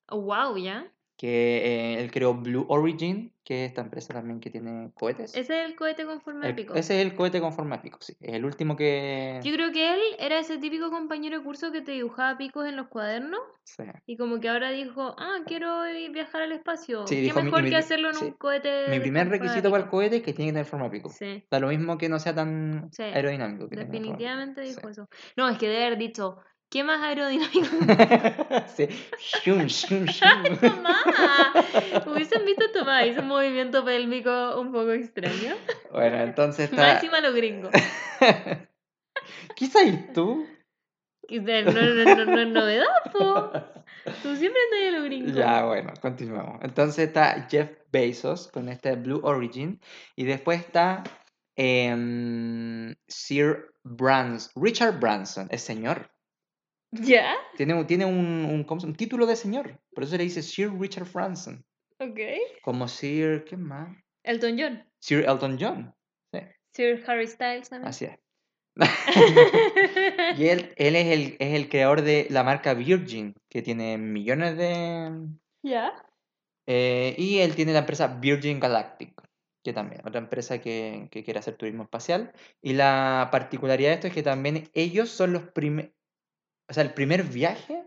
Oh, wow, ya. Que eh, él creó Blue Origin, que es esta empresa también que tiene cohetes. Ese es el cohete con forma de El- pico. ese es el cohete con forma de pico, sí. Es el último que... Yo creo que él era ese típico compañero de curso que te dibujaba picos en los cuadernos sí. y como que ahora dijo, ah, quiero ir viajar al espacio. Sí, ¿Qué dijo, mejor mi- que hacerlo en sí. un cohete? Mi primer requisito para el cohete es que tiene que tener forma de pico. Sí, Da lo mismo que no sea tan aerodinámico. que definitivamente dijo eso. No, es que debe haber dicho, ¿qué más aerodinámico? sí. Shum, shum, shum. Tomás, hubiesen visto a Tomás, hizo un movimiento pélvico un poco extraño. Bueno, entonces está... encima los gringos. ¿Qué sabes tú? No, no, no, no, es novedad, po. Tú siempre andas de los gringos. Ya, bueno, continuamos. Entonces está Jeff Bezos con este Blue Origin. Y después está em, Sir Brans, Richard Branson, es señor. ¿Ya? Tiene, un- tiene un, título de señor. Por eso le dice Sir Richard Branson. Ok. Como Sir, ¿qué más? Elton John. Sir Elton John. Sir Harry Styles también. Así es. Y él, él es, el, es el creador de la marca Virgin, que tiene millones de... ¿Ya? eh, y él tiene la empresa Virgin Galactic, que también, otra empresa que, que quiere hacer turismo espacial. Y la particularidad de esto es que también ellos son los primeros... O sea, el primer viaje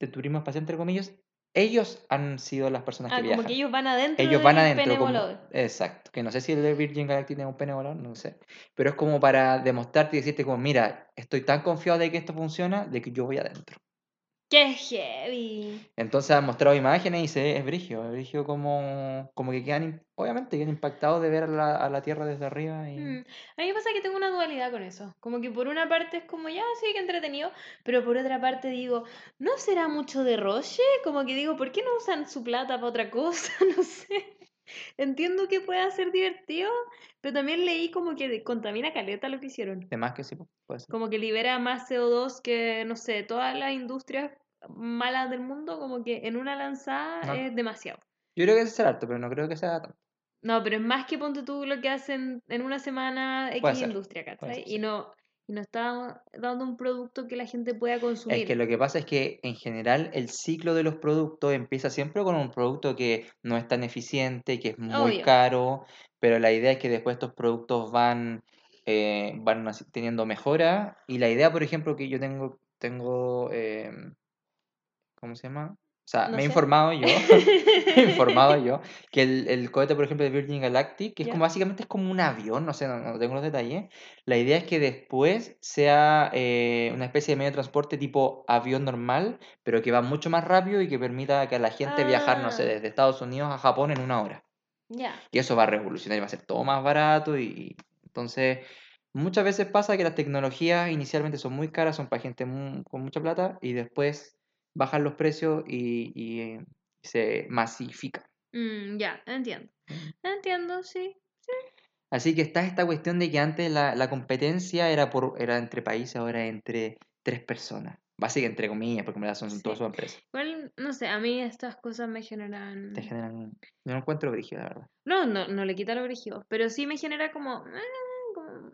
de turismo espacial, entre comillas, ellos han sido las personas Ah, que como viajan. que ellos van adentro Ellos van adentro. pene como-. Exacto. Que no sé si el de Virgin Galactic tiene un pene volador, no sé. Pero es como para demostrarte y decirte como, mira, estoy tan confiado de que esto funciona, de que yo voy adentro. ¡Qué heavy! Entonces han mostrado imágenes y se es brigio, es brigio como, como que quedan, obviamente quedan impactados de ver a la, a la Tierra desde arriba. Y... Mm. A mí me pasa que tengo una dualidad con eso. Como que por una parte es como, ya, sí, que entretenido. Pero por otra parte digo, ¿no será mucho derroche? Como que digo, ¿por qué no usan su plata para otra cosa? No sé. Entiendo que pueda ser divertido, pero también leí como que contamina caleta lo que hicieron. De más que sí, puede ser. Como que libera más CO2 que, no sé, todas las industrias malas del mundo, como que en una lanzada No. es demasiado. Yo creo que es harto, pero no creo que sea tanto. No, pero es más que ponte tú lo que hacen en una semana X industria, ¿cachai? Y no, y no está dando un producto que la gente pueda consumir. Es que lo que pasa es que en general el ciclo de los productos empieza siempre con un producto que no es tan eficiente, que es muy Obvio. caro, pero la idea es que después estos productos van, eh, van teniendo mejora. Y la idea, por ejemplo, que yo tengo, tengo eh, ¿cómo se llama? O sea, No me he sé. informado yo, me he informado yo, que el, el cohete, por ejemplo, de Virgin Galactic, que es Ya. como básicamente es como un avión, no sé, no, no tengo los detalles. La idea es que después sea eh, una especie de medio de transporte tipo avión normal, pero que va mucho más rápido y que permita que a la gente viajar, no sé, Ah. desde Estados Unidos a Japón en una hora. Ya. Y eso va a revolucionar y va a ser todo más barato y entonces muchas veces pasa que las tecnologías inicialmente son muy caras, son para gente mu- con mucha plata y después bajan los precios y, y, eh, se masifican. Mm, ya, entiendo. Entiendo, sí. Así que está esta cuestión de que antes la, la competencia era por era entre países, ahora entre tres personas. Básicamente entre comillas, porque en verdad son, son todas Sí. sus empresas. Igual, no sé, a mí estas cosas me generan... Te generan, yo no encuentro brígido, la verdad. No, no, no le quita lo brígido, pero sí me genera como, ah, como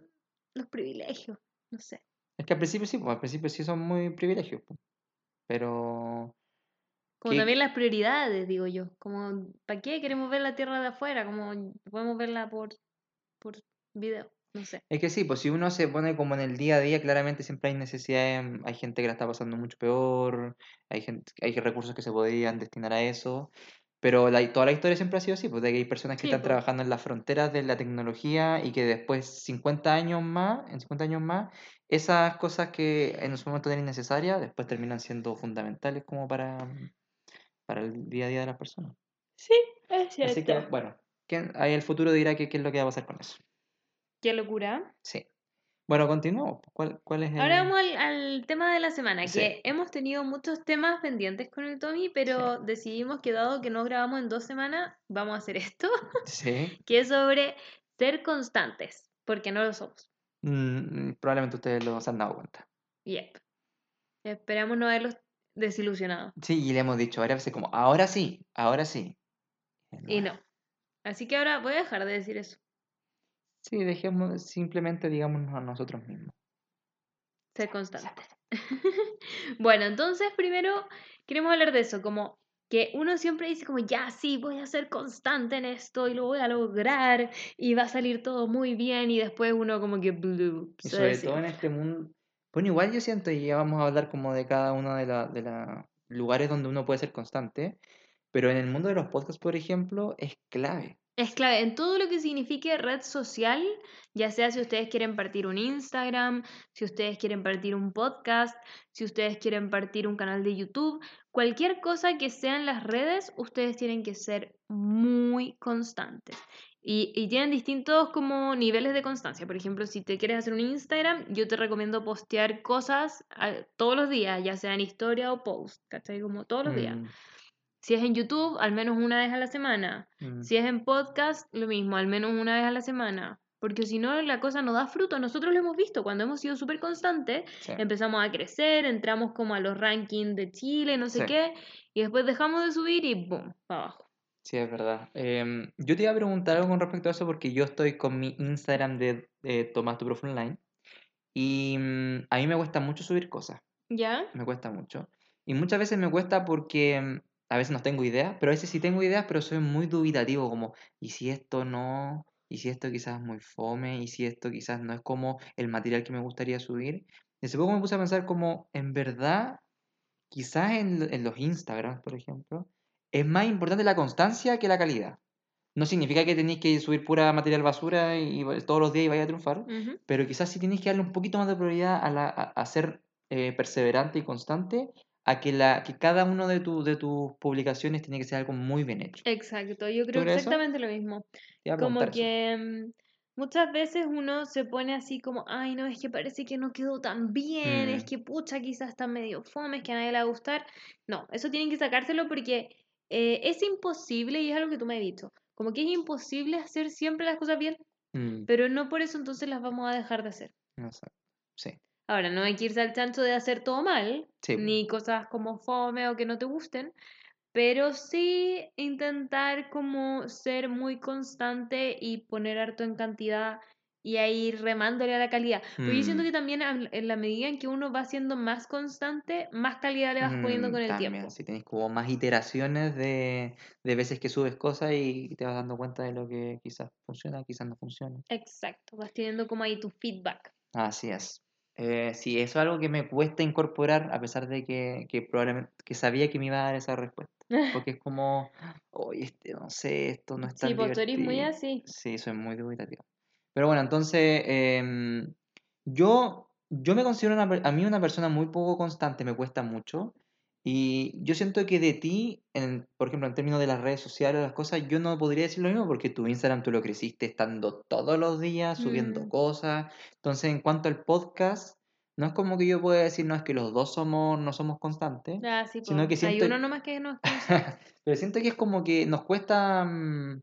los privilegios, no sé. Es que al principio sí, pues al principio sí son muy privilegios, pues. Pero Como ¿Qué- también las prioridades, digo yo. Como, ¿para qué queremos ver la Tierra de afuera? Como podemos verla por, por video, no sé. Es que sí, pues si uno se pone como en el día a día, claramente siempre hay necesidades, hay gente que la está pasando mucho peor, hay gente, hay recursos que se podrían destinar a eso, pero la, toda la historia siempre ha sido así, pues de que hay personas que Sí, están pues. trabajando en las fronteras de la tecnología y que después, 50 años más, en 50 años más, esas cosas que en su momento eran innecesarias, después terminan siendo fundamentales como para, para el día a día de las personas. Sí, es Así que, bueno, ¿quién- ahí el futuro dirá qué es lo que va a pasar con eso. Qué locura. Sí. Bueno, continuamos. ¿Cuál, cuál es el...? Ahora vamos al, al tema de la semana, Sí. que hemos tenido muchos temas pendientes con el Tommy, pero decidimos que dado que no grabamos en dos semanas, vamos a hacer esto, Sí. que es sobre ser constantes, porque no lo somos. Mm, probablemente ustedes lo se han dado cuenta. Yep. Esperamos no haberlos desilusionado. Sí, y le hemos dicho varias veces como, ahora sí, ahora sí. Y no. Así que ahora voy a dejar de decir eso. Sí, dejemos, simplemente digámonos a nosotros mismos. Ser constantes. bueno, entonces primero queremos hablar de eso, como que uno siempre dice como, ya sí, voy a ser constante en esto y lo voy a lograr y va a salir todo muy bien y después uno como que... blue, Y sobre decía. todo en este mundo. Bueno, igual yo siento, y ya vamos a hablar como de cada uno de los de la lugares donde uno puede ser constante, pero en el mundo de los podcasts, por ejemplo, es clave. Es clave en todo lo que signifique red social, ya sea si ustedes quieren partir un Instagram, si ustedes quieren partir un podcast, si ustedes quieren partir un canal de YouTube, cualquier cosa que sea en las redes, ustedes tienen que ser muy constantes. Y, tienen distintos como niveles de constancia. Por ejemplo, si te quieres hacer un Instagram, yo te recomiendo postear cosas ah, todos los días, ya sea en historia o post, ¿cachai? Como todos los días. Si es en YouTube, al menos una vez a la semana. mm. Si es en podcast, lo mismo, al menos una vez a la semana. Porque si no, la cosa no da fruto. Nosotros lo hemos visto. Cuando hemos sido súper constantes, Sí. empezamos a crecer, entramos como a los rankings de Chile, no sé Sí. qué, y después dejamos de subir y ¡boom! para abajo. Sí, es verdad. Em, yo te iba a preguntar algo con respecto a eso porque yo estoy con mi Instagram de, de Tomás tu Profe Online y mm, a mí me cuesta mucho subir cosas, ¿Ya? me cuesta mucho. Y muchas veces me cuesta porque mm, a veces no tengo ideas, pero a veces sí tengo ideas, pero soy muy dubitativo, como, ¿y si esto no? ¿Y si esto quizás es muy fome? ¿Y si esto quizás no es como el material que me gustaría subir? Y hace poco me puse a pensar como, en verdad, quizás en, lo- en los Instagrams, por ejemplo, es más importante la constancia que la calidad. No significa que tenéis que subir pura material basura y, y todos los días y vaya a triunfar, pero quizás sí tenéis que darle un poquito más de prioridad a, la, a, a ser eh, perseverante y constante, a que, la, que cada una de, tu- de tus publicaciones tiene que ser algo muy bien hecho. Exacto, yo creo crees eso? exactamente lo mismo. Como preguntar eso. que mm, muchas veces uno se pone así como, ay, no, es que parece que no quedó tan bien, es Mm. que pucha, quizás está medio fome, es que a nadie le va a gustar. No, eso tienen que sacárselo porque eh, es imposible, y es algo que tú me has dicho, como que es imposible hacer siempre las cosas bien, Mm, pero no por eso entonces las vamos a dejar de hacer. sé. Sí, Ahora, no hay que irse al chancho de hacer todo mal, Sí, ni cosas como fome o que no te gusten, pero sí intentar como ser muy constante y poner harto en cantidad y ahí remándole a la calidad. Porque yo siento Mm. que también en la medida en que uno va siendo más constante, más calidad le vas poniendo Mm, con el también, tiempo. si tenéis como más iteraciones de, de veces que subes cosas y te vas dando cuenta de lo que quizás funciona, quizás no funciona. Exacto, vas teniendo como ahí tu feedback. Así es. Eh, sí, eso es algo que me cuesta incorporar, a pesar de que, que probablemente que sabía que me iba a dar esa respuesta. Porque es como, oye, este, no sé, esto no es tan Sí, pues tú eres muy divertido". así. Sí, soy muy dubitativo. Pero bueno, entonces, em, yo, yo me considero una a mí una persona muy poco constante, me cuesta mucho. Y yo siento que de ti, en, por ejemplo, en términos de las redes sociales, las cosas, yo no podría decir lo mismo porque tu Instagram tú lo creciste estando todos los días subiendo Mm. cosas. Entonces, en cuanto al podcast, no es como que yo pueda decir, no, es que los dos somos, no somos constantes, Ah, sí, sino que Hay siento, uno nomás que no es pero siento que es como que nos cuesta mm,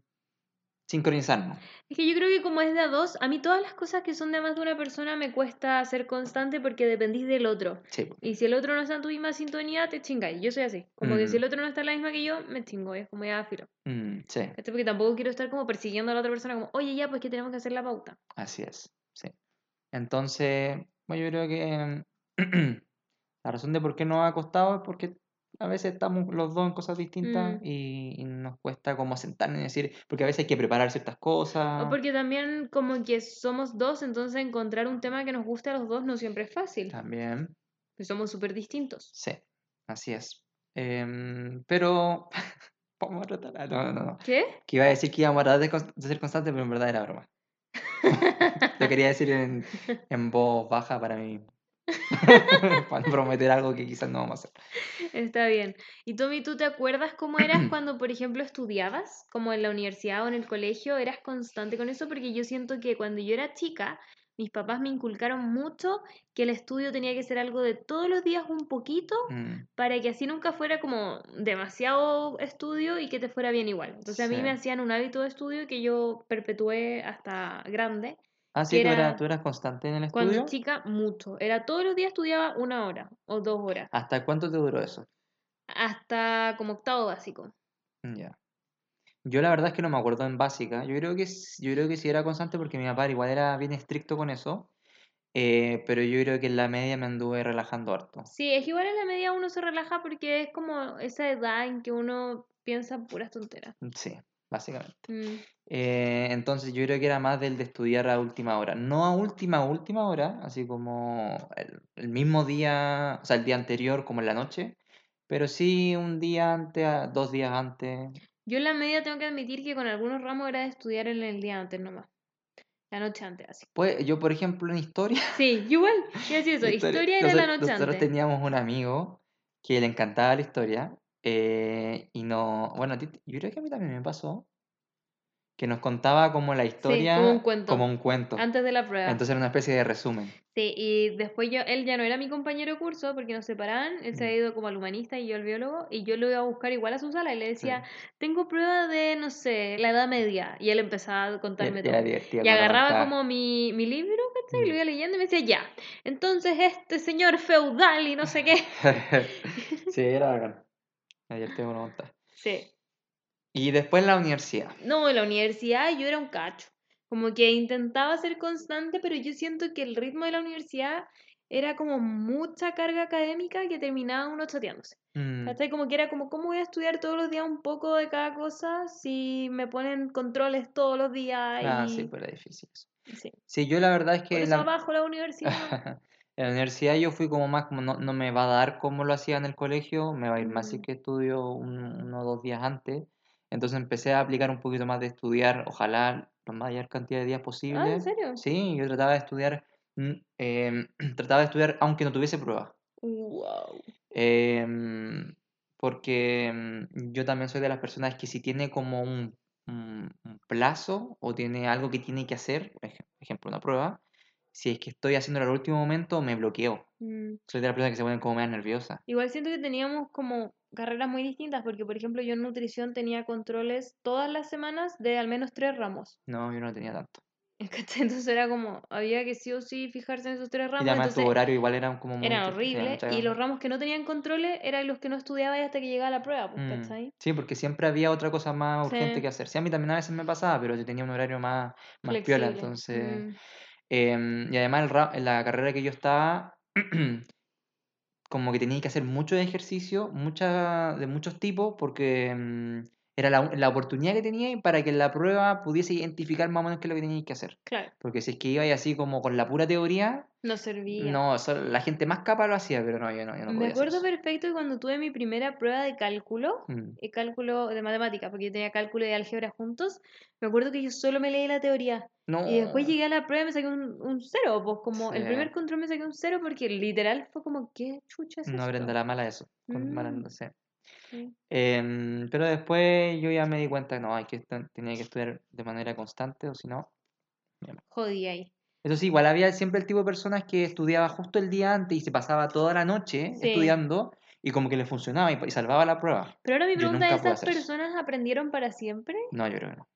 sincronizarnos. Es que yo creo que como es de a dos, a mí todas las cosas que son de más de una persona me cuesta ser constante porque dependís del otro. Sí. Y si el otro no está en tu misma sintonía, te chingáis. Yo soy así. Como que si el Mm. otro no está en la misma que yo, me chingo. Es como ya filo. Mm, sí, ¿Cachai? Porque tampoco quiero estar como persiguiendo a la otra persona como, oye, ya, pues que tenemos que hacer la pauta. así es. Sí. Entonces, bueno, yo creo que la razón de por qué nos ha costado es porque a veces estamos los dos en cosas distintas Mm. y, y nos cuesta como sentarnos y decir, porque a veces hay que preparar ciertas cosas. O porque también como que somos dos, entonces encontrar un tema que nos guste a los dos no siempre es fácil. También, Pues somos súper distintos. sí, así es. Em, pero vamos a tratar. ah, No, no, no. ¿Qué? Que iba a decir que íbamos a tratar de, de ser constantes, pero en verdad era broma. Lo quería decir en, en voz baja para mí. para prometer algo que quizás no vamos a hacer. Está bien. Y Tommy, ¿tú te acuerdas cómo eras cuando, por ejemplo, estudiabas? Como en la universidad o en el colegio, ¿eras constante con eso? Porque yo siento que cuando yo era chica, mis papás me inculcaron mucho que el estudio tenía que ser algo de todos los días un poquito Mm, para que así nunca fuera como demasiado estudio y que te fuera bien igual. Entonces a mí me hacían un hábito de estudio que yo perpetué hasta grande. Ah, sí, ¿tú, era- eras, tú eras constante en el Cuando estudio. chica, mucho. Era todos los días estudiaba una hora o dos horas. ¿Hasta cuánto te duró eso? Hasta como octavo básico. Mm, Ya. Yo la verdad es que no me acuerdo en básica. Yo creo que, yo creo que sí era constante porque mi papá igual era bien estricto con eso. Eh, pero yo creo que en la media me anduve relajando harto. Sí, es que igual en la media uno se relaja porque es como esa edad en que uno piensa puras tonteras. Sí, básicamente. Mm, Eh, entonces yo creo que era más del de estudiar a última hora. No a última, última hora, así como el, el mismo día, o sea, el día anterior, como en la noche, pero sí un día antes, dos días antes. Yo en la media tengo que admitir que con algunos ramos era de estudiar en el día antes nomás. La noche antes, así. Pues yo, por ejemplo, en historia, Sí, yo igual. Quiero decir eso. Historia era la nosotros, noche nosotros antes. teníamos un amigo que le encantaba la historia eh, y no, bueno, a ti- yo creo que a mí también me pasó, que nos contaba como la historia como un cuento. como un cuento. Antes de la prueba. Entonces era una especie de resumen. Sí, y después yo, él ya no era mi compañero de curso porque nos separaban, él se Mm. había ido como al humanista y yo al biólogo, y yo lo iba a buscar igual a su sala y le Sí. decía, tengo prueba de, no sé, la Edad Media, y él empezaba a contarme y todo. Y agarraba como mi, mi libro, ¿cachai? Y lo Mm. iba leyendo y me decía, ya, entonces este señor feudal y no sé qué. sí, era divertido cuando contaba. Sí. Y después la universidad. No, en la universidad yo era un cacho. Como que intentaba ser constante, pero yo siento que el ritmo de la universidad era como mucha carga académica que terminaba uno chateándose. Mm, ¿Cachai? Como que era como, ¿cómo voy a estudiar todos los días un poco de cada cosa si me ponen controles todos los días? Ah, y... sí, pues era difícil eso. Sí. Sí, yo la verdad es Por que eso la- abajo la universidad. en la universidad yo fui como más como no, no me va a dar como lo hacía en el colegio, me va a ir más si Mm. que estudio un- uno o dos días antes. Entonces empecé a aplicar un poquito más de estudiar, ojalá la mayor cantidad de días ah, posible. ¿en serio? Sí, yo trataba de estudiar, mm, em, trataba de estudiar aunque no tuviese pruebas. Wow. Em, porque em, yo también soy de las personas que si tiene como un, un- un plazo o tiene algo que tiene que hacer, por ej- ejemplo, una prueba, si es que estoy haciéndolo al último momento, me bloqueo. Mm. Soy de las personas que se ponen como más nerviosas. Igual siento que teníamos como carreras muy distintas, porque por ejemplo yo en nutrición tenía controles todas las semanas de al menos tres ramos. No, yo no tenía tanto. Entonces era como, había que sí o sí fijarse en esos tres Y ramos. además tu entonces horario igual era como muy... eran horribles. Y los ramos que no tenían controles eran los que no estudiaba hasta que llegaba la prueba, pues, Mm, ¿cachai? Sí, porque siempre había otra cosa más urgente Sí. que hacer. Sí, a mí también a veces me pasaba, pero yo tenía un horario más, más piola, entonces... Mm. Em, y además el en la carrera que yo estaba, como que tenía que hacer mucho ejercicio, mucha, de muchos tipos, porque em, era la, la oportunidad que tenía para que en la prueba pudiese identificar más o menos qué es lo que tenía que hacer. Claro, Porque si es que iba así como con la pura teoría, no servía. no, la gente más capa lo hacía, pero no, yo no, yo no Me podía hacer acuerdo eso. perfecto que cuando tuve mi primera prueba de cálculo, Mm, eh, cálculo de matemáticas, porque yo tenía cálculo y álgebra juntos, me acuerdo que yo solo me leí la teoría. No, Y después llegué a la prueba y me saqué un, un cero, pues como el Sí. primer control me saqué un cero porque literal fue como, ¿qué chucha es no esto? la mala eso. con mala- Mm. no sé. Sí. Em, pero después yo ya me di cuenta que no, hay que tenía que estudiar de manera constante, o si no, Jodí ahí. Eso sí, igual había siempre el tipo de personas que estudiaba justo el día antes y se pasaba toda la noche Sí. estudiando y como que le funcionaba y, salvaba la prueba. Pero ahora mi pregunta ¿esas personas aprendieron para siempre? No, yo creo que no.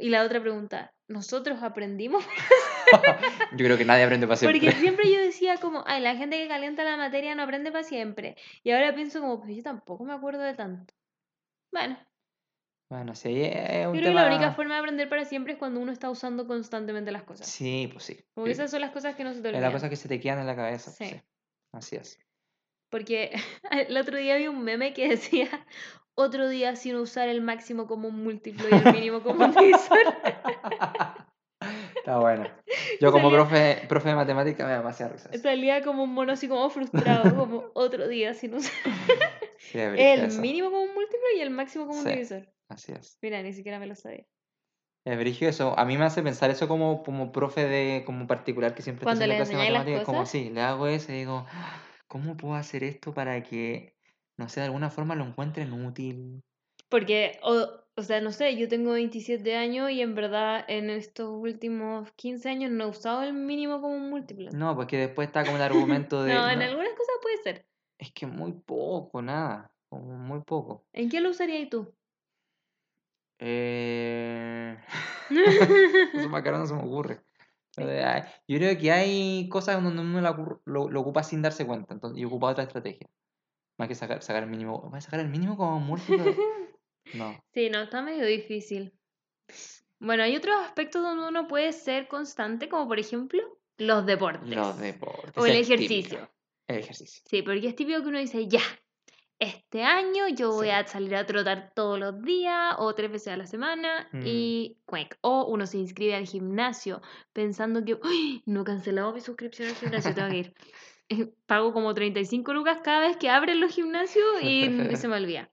Y la otra pregunta, ¿nosotros aprendimos? Yo creo que nadie aprende para siempre. Porque siempre yo decía como, ay, la gente que calienta la materia no aprende para siempre. Y ahora pienso como, pues yo tampoco me acuerdo de tanto. Bueno, Bueno, sí, es un yo creo que la única forma de aprender para siempre es cuando uno está usando constantemente las cosas. Sí, pues sí. Como Sí. esas son las cosas que no se te Es olvidan. la cosa que se te quedan en la cabeza. pues sí. Así es. Porque el otro día vi un meme que decía, otro día sin usar el máximo como un múltiplo y el mínimo como un divisor. Está bueno. Yo como Salía- profe, profe de matemática me da demasiada risa. Salía como un mono así como frustrado, como otro día sin usar Sí, el eso. mínimo como un múltiplo y el máximo como un Sí. divisor. Así es. Mira, ni siquiera me lo sabía. Es brígido eso. A mí me hace pensar eso como, como profe de como particular que siempre está haciendo le clase de matemáticas. Como sí, le hago eso y digo, ¿cómo puedo hacer esto para que, no sé, de alguna forma lo encuentren útil? Porque, o, o sea, no sé, yo tengo 27 años y en verdad en estos últimos 15 años no he usado el mínimo como un múltiplo. No, porque después está como el argumento de, No, en "No, algunas cosas puede ser. es que muy poco, nada, como muy poco. ¿En qué lo usarías tú? Eh... Eso más caro no se me ocurre. Yo creo que hay cosas donde uno lo, lo ocupa sin darse cuenta, entonces, y ocupa otra estrategia. Más que sacar, sacar el mínimo. ¿Vas a sacar el mínimo como múltiplo? No. Sí, no, está medio difícil. Bueno, hay otros aspectos donde uno puede ser constante, como por ejemplo Los deportes. Los deportes. O el es típico. ejercicio. El ejercicio. Sí, porque es típico que uno dice, ya, este año yo voy Sí. a salir a trotar todos los días o tres veces a la semana Mm. y cuec. O uno se inscribe al gimnasio pensando que, "Uy, no he cancelado mi suscripción al gimnasio, tengo que ir. Pago como 35 lucas cada vez que abren los gimnasios y, se me olvida.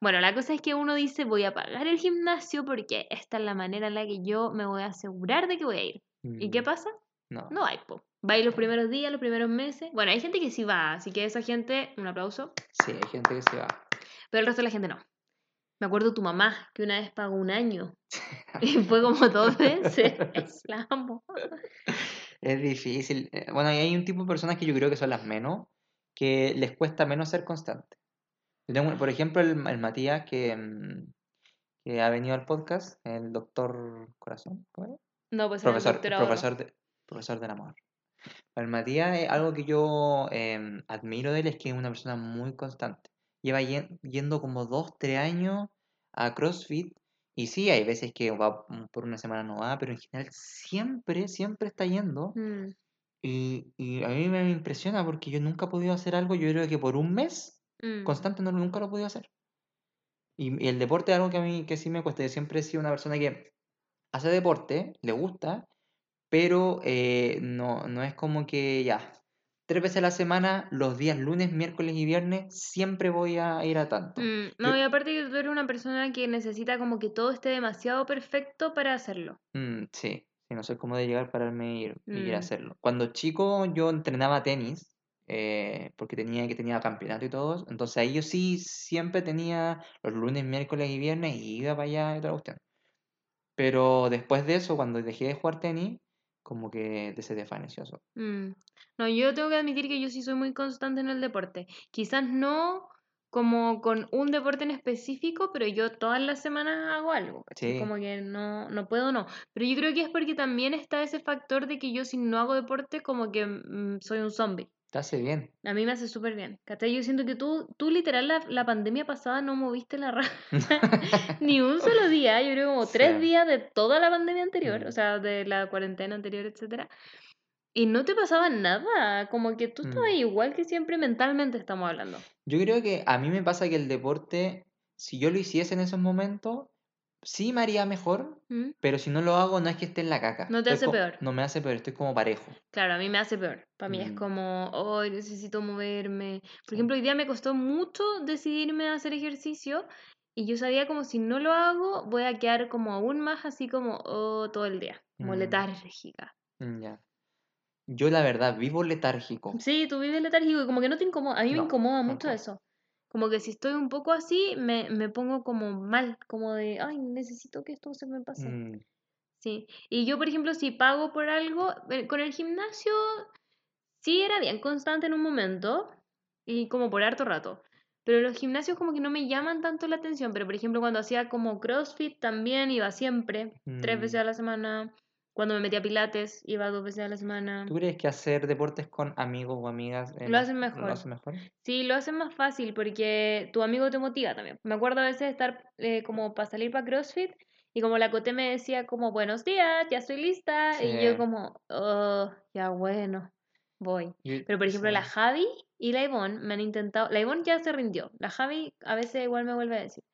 Bueno, la cosa es que uno dice, voy a pagar el gimnasio porque esta es la manera en la que yo me voy a asegurar de que voy a ir. ¿Y qué Mm, pasa? No. No hay, po. Va a ir los primeros días, los primeros meses. Bueno, hay gente que sí va, así que esa gente, un aplauso. Sí, hay gente que se va. Pero el resto de la gente no. Me acuerdo tu mamá, que una vez pagó un año. Y fue como dos veces. La amo. Es difícil. Eh, Bueno, y hay un tipo de personas que yo creo que son las menos, que les cuesta menos ser tengo, por ejemplo, el, el Matías que, mm, que ha venido al podcast, el doctor Corazón, ¿cómo? No, pues Profesor, el doctor profesor, de, profesor del amor. El Matías, algo que yo em, admiro de él es que es una persona muy constante. Lleva yen- yendo como dos, tres años a CrossFit. Y sí, hay veces que va mm, por una semana no va, pero en general siempre, siempre está yendo. Mm, Y, y a mí me impresiona porque yo nunca he podido hacer algo, yo creo que por un mes mm. constante no, nunca lo he podido hacer. Y, y el deporte es algo que a mí que sí me cuesta. Yo siempre he sido una persona que hace deporte, le gusta, pero eh, no, no es como que ya, tres veces a la semana, los días lunes, miércoles y viernes, siempre voy a ir a tanto. Mm, No, Yo- y aparte que tú eres una persona que necesita como que todo esté demasiado perfecto para hacerlo. Mm, sí, sí, no soy como de llegar, pararme y ir, y ir a Mm. hacerlo. Cuando chico yo entrenaba tenis, eh, porque tenía que tenía campeonato y todo, entonces ahí yo sí siempre tenía los lunes, miércoles y viernes y iba para allá y otra cuestión. Pero después de eso, cuando dejé de jugar tenis, como que se desvaneció eso. Mm. No, yo tengo que admitir que yo sí soy muy constante en el deporte. Quizás no como con un deporte en específico, pero yo todas las semanas hago algo. Como que no, no puedo, no. Pero yo creo que es porque también está ese factor de que yo si no hago deporte como que mm, soy un zombie. Te hace bien. A mí me hace súper bien. ¿Cachai? Yo siento que tú, tú literal la, la pandemia pasada no moviste la raja ni un solo día. Yo creo como tres Sí. días de toda la pandemia anterior, Mm. o sea, de la cuarentena anterior, etcétera. Y no te pasaba nada, como que tú estabas Mm. igual que siempre mentalmente estamos hablando. Yo creo que a mí me pasa que el deporte, si yo lo hiciese en esos momentos, sí me haría mejor, ¿Mm? pero si no lo hago, no es que esté en la caca. No te Estoy hace peor. No me hace peor, estoy como parejo. Claro, a mí me hace peor. Para mí es Mm. como, oh, necesito moverme. Por ejemplo, hoy día me costó mucho decidirme a hacer ejercicio y yo sabía como si no lo hago voy a quedar como aún más así como, oh, todo el día, como Mm. letárgica. Mm, Ya. Yo la verdad vivo letárgico. Sí, tú vives letárgico y como que no te incomoda. A mí me incomoda mucho eso. Como que si estoy un poco así, me, me pongo como mal, como de, ay, necesito que esto se me pase. Mm, Sí. Y yo, por ejemplo, si pago por algo, eh, con el gimnasio, sí era bien constante en un momento y como por harto rato. Pero los gimnasios como que no me llaman tanto la atención. Pero, por ejemplo, cuando hacía como CrossFit también iba siempre, tres veces mm. a la semana. Cuando me metía a Pilates, iba dos veces a la semana. ¿Tú crees que hacer deportes con amigos o amigas eh, Lo hacen mejor. ¿Lo hace mejor? Sí, lo hacen más fácil porque tu amigo te motiva también. Me acuerdo a veces de estar eh, como para salir para CrossFit y como la Cote me decía como buenos días, ya estoy lista y yo como, oh, ya bueno, voy. Pero por ejemplo sí. la Javi y la Ivonne me han intentado, la Ivonne ya se rindió, la Javi a veces igual me vuelve a decir.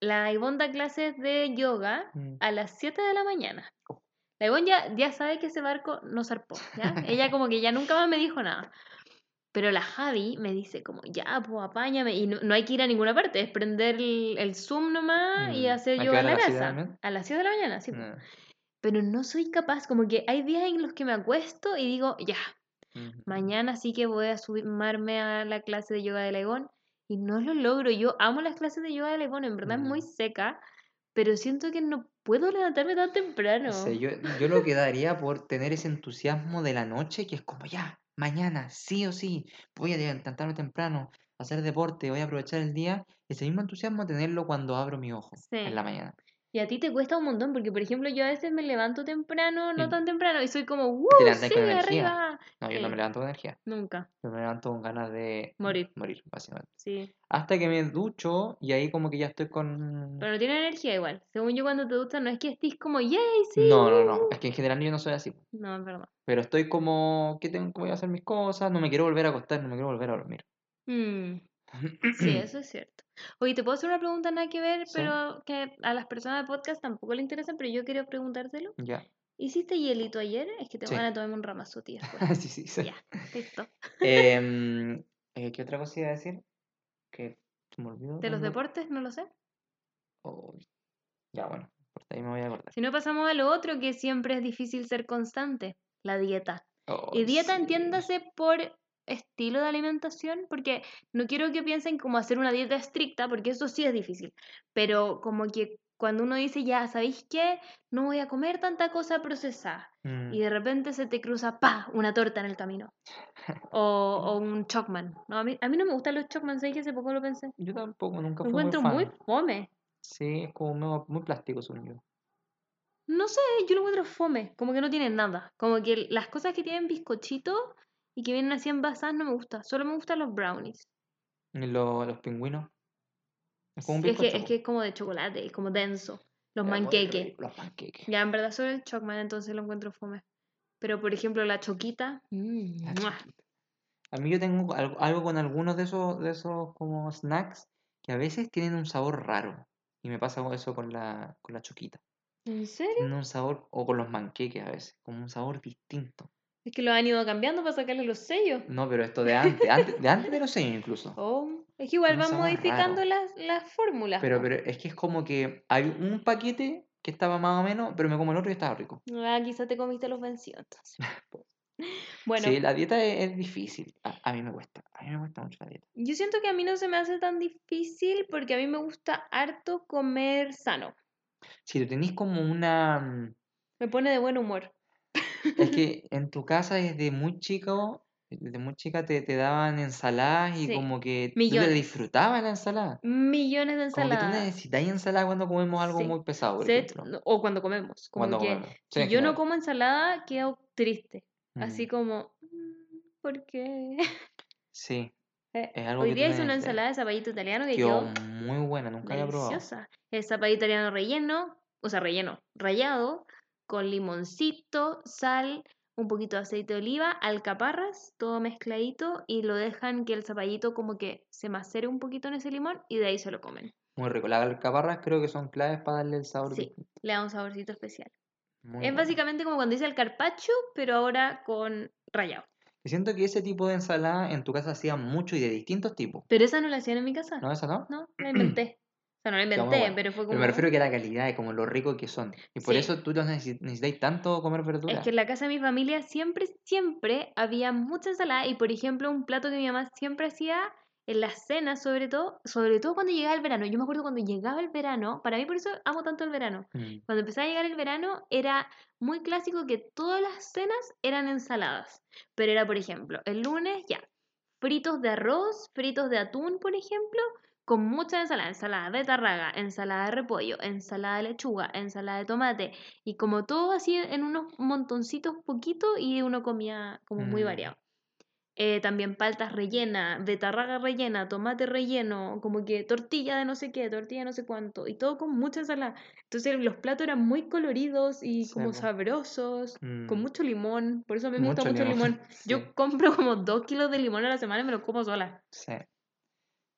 La Ivonne da clases de yoga Mm. a las 7 de la mañana. Oh. La Ivonne ya, ya sabe que ese barco no zarpó, ¿ya? Ella como que ya nunca más me dijo nada. Pero la Javi me dice como, ya, pues apáñame. Y no, no hay que ir a ninguna parte, es prender el, el Zoom nomás y Mm. hacer en ¿A la casa. mañana? A las 7 de la mañana, sí. Mm, Pero no soy capaz, como que hay días en los que me acuesto y digo, ya, mm, mañana sí que voy a sumarme a la clase de yoga de Legón. Y no lo logro. Yo amo las clases de yoga de Legón, en verdad es muy Mm. seca, pero siento que no puedo levantarme tan temprano. Yo, yo lo que daría por tener ese entusiasmo de la noche, que es como ya, mañana, sí o sí, voy a levantarme temprano, hacer deporte, voy a aprovechar el día, ese mismo entusiasmo tenerlo cuando abro mis ojos Sí. en la mañana. Y a ti te cuesta un montón, porque por ejemplo yo a veces me levanto temprano, no Mm. tan temprano, y soy como, ¡wow! Te levantas ¡Sí, con energía. arriba! No, yo no me levanto con energía. Nunca, Yo me levanto con ganas de Morir. morir, básicamente. sí. Hasta que me ducho y ahí como que ya estoy con... Pero no tiene energía igual. Según yo cuando te duchas no es que estés como, ¡yay! Sí. No, no, no. uh". Es que en general yo no soy así. No, es verdad. Pero estoy como que tengo que voy a hacer mis cosas, no me quiero volver a acostar, no me quiero volver a dormir. Mm, sí, eso es cierto. Oye, te puedo hacer una pregunta nada que ver, Sí. pero que a las personas de podcast tampoco le interesa, pero yo quiero preguntártelo. Ya. ¿Hiciste hielito ayer? Es que te Sí. van a tomarme un ramazuti después. sí, sí, sí. Ya, listo. Em, eh, ¿qué otra cosa iba a decir? Que me olvidó. ¿De los deportes? No lo sé. Oh, Ya, bueno, por ahí me voy a acordar. Si no pasamos a lo otro, que siempre es difícil ser constante, la dieta. Oh, Y dieta sí. entiéndase por estilo de alimentación, porque no quiero que piensen como hacer una dieta estricta, porque eso sí es difícil, pero como que cuando uno dice, ya, ¿sabéis qué? No voy a comer tanta cosa procesada. Mm, Y de repente se te cruza, ¡pa! Una torta en el camino. O, o un chocman. No, a, mí, a mí no me gustan los chocman, ¿sabéis que hace poco lo pensé? Yo tampoco, nunca Lo fui muy encuentro fan. muy fome. Sí, es como muy plástico, según yo. No sé, yo lo encuentro fome, como que no tienen nada. Como que las cosas que tienen bizcochito y que vienen así envasadas no me gustan. Solo me gustan los brownies. Y lo- los pingüinos. Es como un Sí, es, que, es que es como de chocolate, es como denso. Los manqueques. Los panqueques. Ya, en verdad solo el chocman, entonces lo encuentro fome. Pero por ejemplo la choquita. mm. A mí yo tengo algo, algo con algunos de esos, de esos como snacks que a veces tienen un sabor raro. Y me pasa eso con la, con la choquita. ¿En serio? Tienen un sabor, o con los manqueques a veces, como un sabor distinto. Es que lo han ido cambiando para sacarle los sellos. No, pero esto de antes, antes de antes de los sellos incluso. Oh, es que igual van modificando las, las fórmulas. Pero, pero es que es como que hay un paquete que estaba más o menos, pero me como el otro y estaba rico. Ah, quizá te comiste los vencidos entonces. Bueno, Sí, la dieta es, es difícil. A, a mí me cuesta. A mí me cuesta mucho la dieta. yo siento que a mí no se me hace tan difícil porque a mí me gusta harto comer sano. Si tú tenés como una... mm, Me pone de buen humor. Es que en tu casa desde muy chico, desde muy chica te, te daban ensaladas y Sí, como que tú te disfrutabas la ensalada. Millones de Como que tú ensaladas. necesitas ensalada cuando comemos algo Sí. muy pesado, por Set- ejemplo. o cuando comemos. Como Cuando que comemos. Sí, si yo no como ensalada, quedo triste. Así como, "Mm, ¿por qué? Sí, Eh, es algo Hoy día hice una ensalada de zapallito italiano que Quedó muy buena, nunca había probado. deliciosa. El zapallito italiano relleno, o sea, relleno, rallado, con limoncito, sal, un poquito de aceite de oliva, alcaparras, todo mezcladito y lo dejan que el zapallito como que se macere un poquito en ese limón y de ahí se lo comen. Muy rico. Las alcaparras creo que son claves para darle el sabor. Sí, le da un saborcito especial. Muy es bueno. básicamente como cuando hice el carpaccio, pero ahora con rallado. Y siento que ese tipo de ensalada en tu casa hacían mucho y de distintos tipos. Pero esa no la hacían en mi casa. ¿No? ¿Esa no? No, la inventé. Sea, no muy inventé, pero fue como... Pero me refiero que la calidad y como lo rico que son. Y por Sí. eso tú necesi- necesitáis tanto comer verduras. Es que en la casa de mi familia siempre, siempre había mucha ensalada y, por ejemplo, un plato que mi mamá siempre hacía en las cenas, sobre todo, sobre todo cuando llegaba el verano. Yo me acuerdo cuando llegaba el verano, para mí por eso amo tanto el verano. Mm, Cuando empezaba a llegar el verano era muy clásico que todas las cenas eran ensaladas. Pero era, por ejemplo, el lunes ya, fritos de arroz, fritos de atún, por ejemplo, con mucha ensalada, ensalada de tarraga, ensalada de repollo, ensalada de lechuga, ensalada de tomate, y como todo así en unos montoncitos poquitos y uno comía como muy Mm. variado. Eh, también paltas rellenas, betarraga rellena, tomate relleno, como que tortilla de no sé qué, tortilla de no sé cuánto, y todo con mucha ensalada. Entonces los platos eran muy coloridos y como sabrosos, con mm, mucho limón, por eso a mí me gusta mucho limón, limón. sí. Yo compro como dos kilos de limón a la semana y me los como sola. Sí.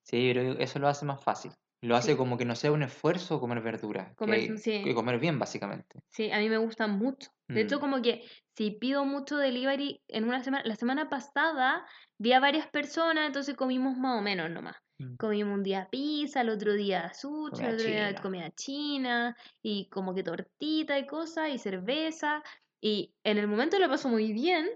Sí, pero eso lo hace más fácil. Lo hace Sí. como que no sea un esfuerzo comer verduras. Comer- que, sí. que comer bien, básicamente. Sí, a mí me gustan mucho. De hecho, Mm. como que si pido mucho delivery en una semana, la semana pasada vi a varias personas, entonces comimos más o menos nomás. Mm. Comimos un día pizza, el otro día sushi, Comida el otro día china. comida china, y como que tortita y cosas, y cerveza. Y en el momento lo paso muy bien,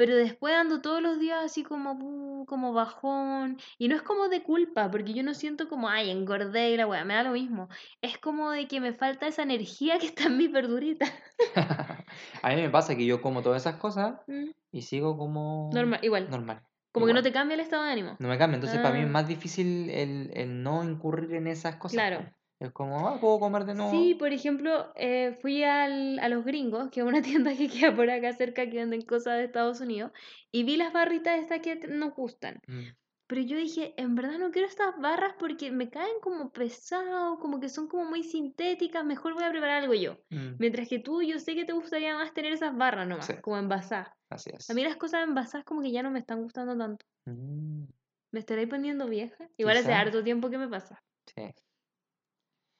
pero después ando todos los días así como, "Uh", como bajón. Y no es como de culpa, porque yo no siento como, ay, engordé y la weá, me da lo mismo. Es como de que me falta esa energía que está en mi verdurita. a mí me pasa que yo como todas esas cosas Mm, y sigo como Normal, igual. normal. Como que no te cambia el estado de ánimo. No me cambia. Entonces, para mí es Ah. más difícil el, el no incurrir en esas cosas. Claro. Es como, ah, puedo comer de nuevo. Sí, por ejemplo, eh, fui al, a Los Gringos, que es una tienda que queda por acá cerca que venden cosas de Estados Unidos, y vi las barritas estas que nos gustan. Mm, Pero yo dije, en verdad no quiero estas barras porque me caen como pesado, como que son como muy sintéticas, mejor voy a preparar algo yo. mm, Mientras que tú, yo sé que te gustaría más tener esas barras nomás, Sí. como envasadas. Así es. A mí las cosas envasadas como que ya no me están gustando tanto. Mm, ¿Me estaré poniendo vieja? Igual hace Quizá. harto tiempo que me pasa. sí.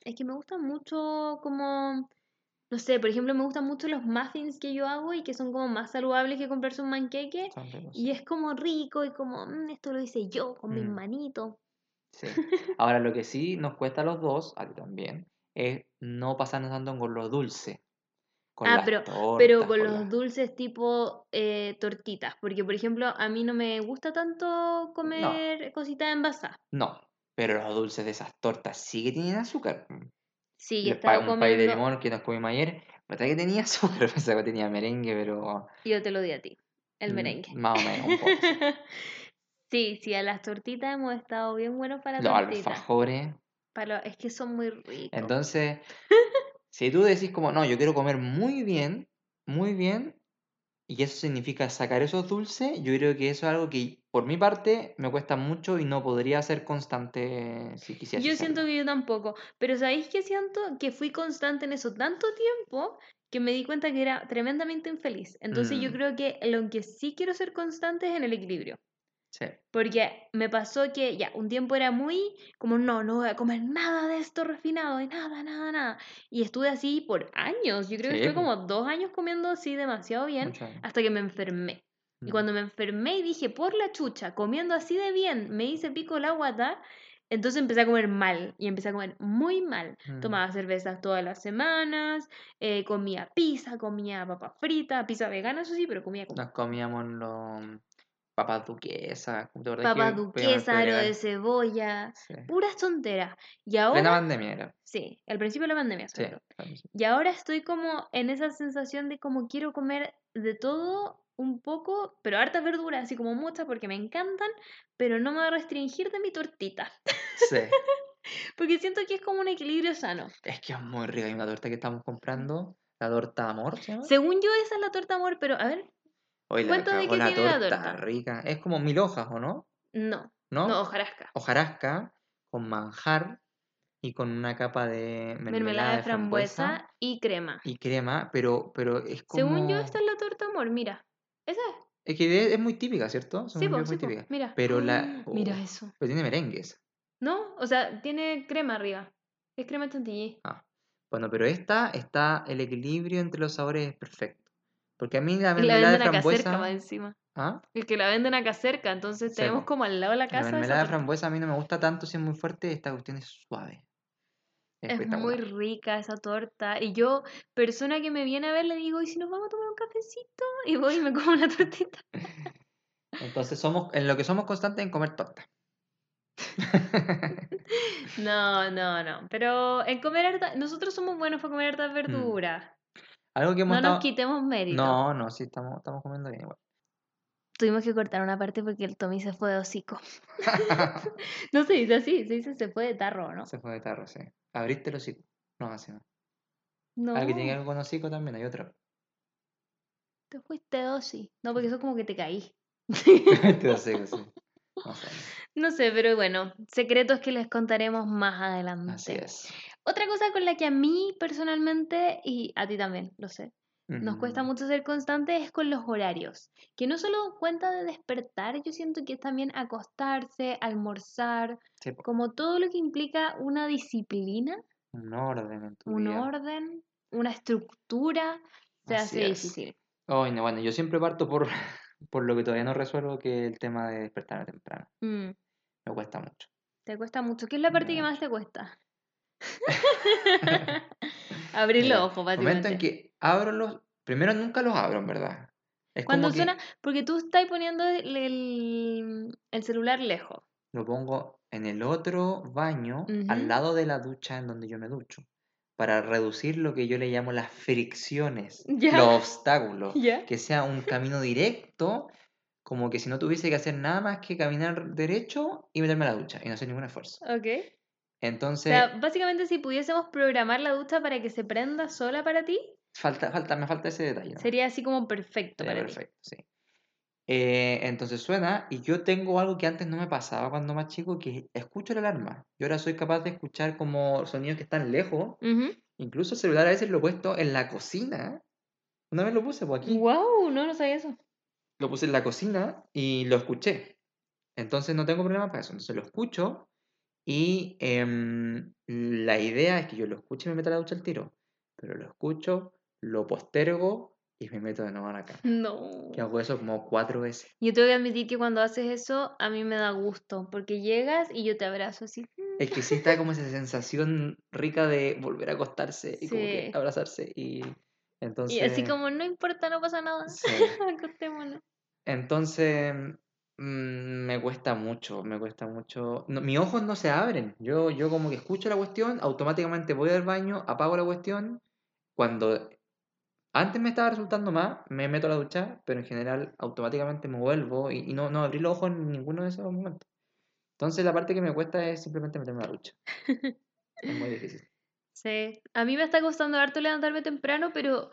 Es que me gustan mucho como, no sé, por ejemplo, me gustan mucho los muffins que yo hago y que son como más saludables que comprarse un manqueque. Y es como rico y como, "Mm, esto lo hice yo con mis Mm. manitos. sí. Ahora, lo que sí nos cuesta a los dos, a ti también, es no pasarnos tanto con lo dulce. Con Ah, pero, tortas, pero con con los las- dulces tipo eh, tortitas, porque por ejemplo a mí no me gusta tanto comer cositas envasadas. No, pero los dulces de esas tortas sí que tienen azúcar. Sí, El yo estaba un pay de comiendo, limón que nos comimos ayer, ¿verdad que tenía azúcar? Pensaba que tenía merengue, pero yo te lo di a ti, el mm, merengue. más o menos un poco. sí. Sí, sí, a las tortitas hemos estado bien buenos para Los tortitas. alfajores. Para, es que son muy ricos. Entonces, si tú decís como, no, yo quiero comer muy bien, muy bien, y eso significa sacar esos dulces, yo creo que eso es algo que por mi parte me cuesta mucho y no podría ser constante si quisiera Yo siento que yo tampoco, pero ¿sabéis que siento? Que fui constante en eso tanto tiempo que me di cuenta que era tremendamente infeliz. Entonces yo Mm. creo que lo que sí quiero ser constante es en el equilibrio. Sí. Porque me pasó que ya, un tiempo era muy como, no, no voy a comer nada de esto refinado, y nada, nada, nada. Y estuve así por años. Yo creo que estuve po. como dos años comiendo así demasiado bien hasta que me enfermé. Y Mm. cuando me enfermé y dije, por la chucha, comiendo así de bien, me hice pico la guata, entonces empecé a comer mal. Y empecé a comer muy mal. Mm. Tomaba cervezas todas las semanas, eh, comía pizza, comía papas fritas, pizza vegana, eso sí, pero comía como Nos comíamos los papas duquesas. ¿te acordás papas que podíamos duquesa, aro de cebolla, Sí. puras tonteras. Y ahora, pandemia era. sí, al principio de la pandemia, Sí. Y ahora estoy como en esa sensación de como quiero comer de todo un poco, pero hartas verduras, así como muchas porque me encantan, pero no me voy a restringir de mi tortita. Sí. Porque siento que es como un equilibrio sano. Es que es muy rica. Hay una torta que estamos comprando. La torta amor, ¿se llama? Según yo, esa es la torta amor, pero a ver, Oye, la, ¿Cuánto de qué la tiene la torta torta? rica. Es como mil hojas, ¿o no? no, ¿No? no, hojarasca. Hojarasca con manjar y con una capa de mermelada, Mermelada de frambuesa y crema. y crema, pero, pero es como... Según yo, esta es la torta amor, mira. ¿Esa es? Es que es, muy típica, ¿cierto? Sí, Según yo po, es sí, muy po, típica. mira. Pero la... Mira eso. Pero tiene merengues. ¿No? O sea, tiene crema arriba. Es crema chantilly. Ah, bueno, pero esta está el equilibrio entre los sabores es perfecto. Porque a mí la Y la mermelada de acá cerca frambuesa... más encima. ¿Ah? El que la venden acá cerca, entonces tenemos como al lado de la La casa esa mermelada de frambuesa a mí no me gusta tanto si es muy fuerte, esta cuestión es suave. Es muy rica esa torta. Y yo, persona que me viene a ver, le digo, ¿y si nos vamos a tomar un cafecito? Y voy y me como una tortita. Entonces somos, en lo que somos constantes en comer torta. No, no, no. Pero en comer harta, nosotros somos buenos para comer hartas verduras. Algo que hemos No nos quitemos mérito. No, no, sí, estamos, estamos comiendo bien igual. Tuvimos que cortar una parte porque el Tommy se fue de hocico. No se dice así, se dice se fue de tarro, ¿no? Se fue de tarro, sí. Abriste el hocico. No, así no. No, que tiene algo con hocico también, hay otro. te fuiste de hoci. No, porque eso como que te caí. Este hocico, sí. No sé, No sé, pero bueno, secretos que les contaremos más adelante. Así es. Otra cosa con la que a mí personalmente, y a ti también, lo sé, nos cuesta mucho ser constantes es con los horarios. Que no solo cuenta de despertar, yo siento que es también acostarse, almorzar, sí, como todo lo que implica una disciplina, un orden en tu un orden, una estructura, se Así hace es. difícil. No, bueno, yo siempre parto por, por lo que todavía no resuelvo, que es el tema de despertarme temprano. Mm, Me cuesta mucho. te cuesta mucho. ¿Qué es la parte que más te cuesta? Abrir los ojos, momento básicamente. en que abro los... Primero nunca los abro, en verdad. Es Cuando como que suena, porque tú estás poniendo el, el- el celular lejos. lo pongo en el otro baño, al Ujú. lado de la ducha en donde yo me ducho, para reducir lo que yo le llamo las fricciones, los obstáculos. Que sea un camino directo, como que si no tuviese que hacer nada más que caminar derecho y meterme a la ducha y no hacer ningún esfuerzo. Ok. O Entonces, sea, básicamente si pudiésemos programar la ducha para que se prenda sola para ti, falta, falta, me falta ese detalle. ¿no? sería así como perfecto Sería para ti. perfecto, sí. Eh, entonces suena y yo tengo algo que antes no me pasaba cuando más chico, que escucho la alarma. Yo ahora soy capaz de escuchar como sonidos que están lejos. Incluso el celular a veces lo he puesto en la cocina. Una vez lo puse por aquí. Wow, no, no sabía eso. Lo puse en la cocina y lo escuché. Entonces no tengo problema para eso. Entonces lo escucho y em, la idea es que yo lo escuche y me meta a la ducha al tiro. Pero lo escucho, lo postergo y me meto de nuevo a la cama. No. Que hago eso como cuatro veces. Yo tengo que admitir que cuando haces eso, a mí me da gusto, porque llegas y yo te abrazo así. Es que sí está como esa sensación rica de volver a acostarse y como que abrazarse. Y entonces. Y así como, no importa, no pasa nada. Sí. Acostémonos. Entonces, mm, me cuesta mucho, me cuesta mucho. No, mis ojos no se abren. Yo, yo como que escucho la cuestión, automáticamente voy al baño, apago la cuestión. Cuando antes me estaba resultando más, me meto a la ducha, pero en general automáticamente me vuelvo y, y no, no abrí los ojos en ninguno de esos momentos. Entonces la parte que me cuesta es simplemente meterme a la ducha. Es muy difícil. Sí, a mí me está costando harto levantarme temprano, pero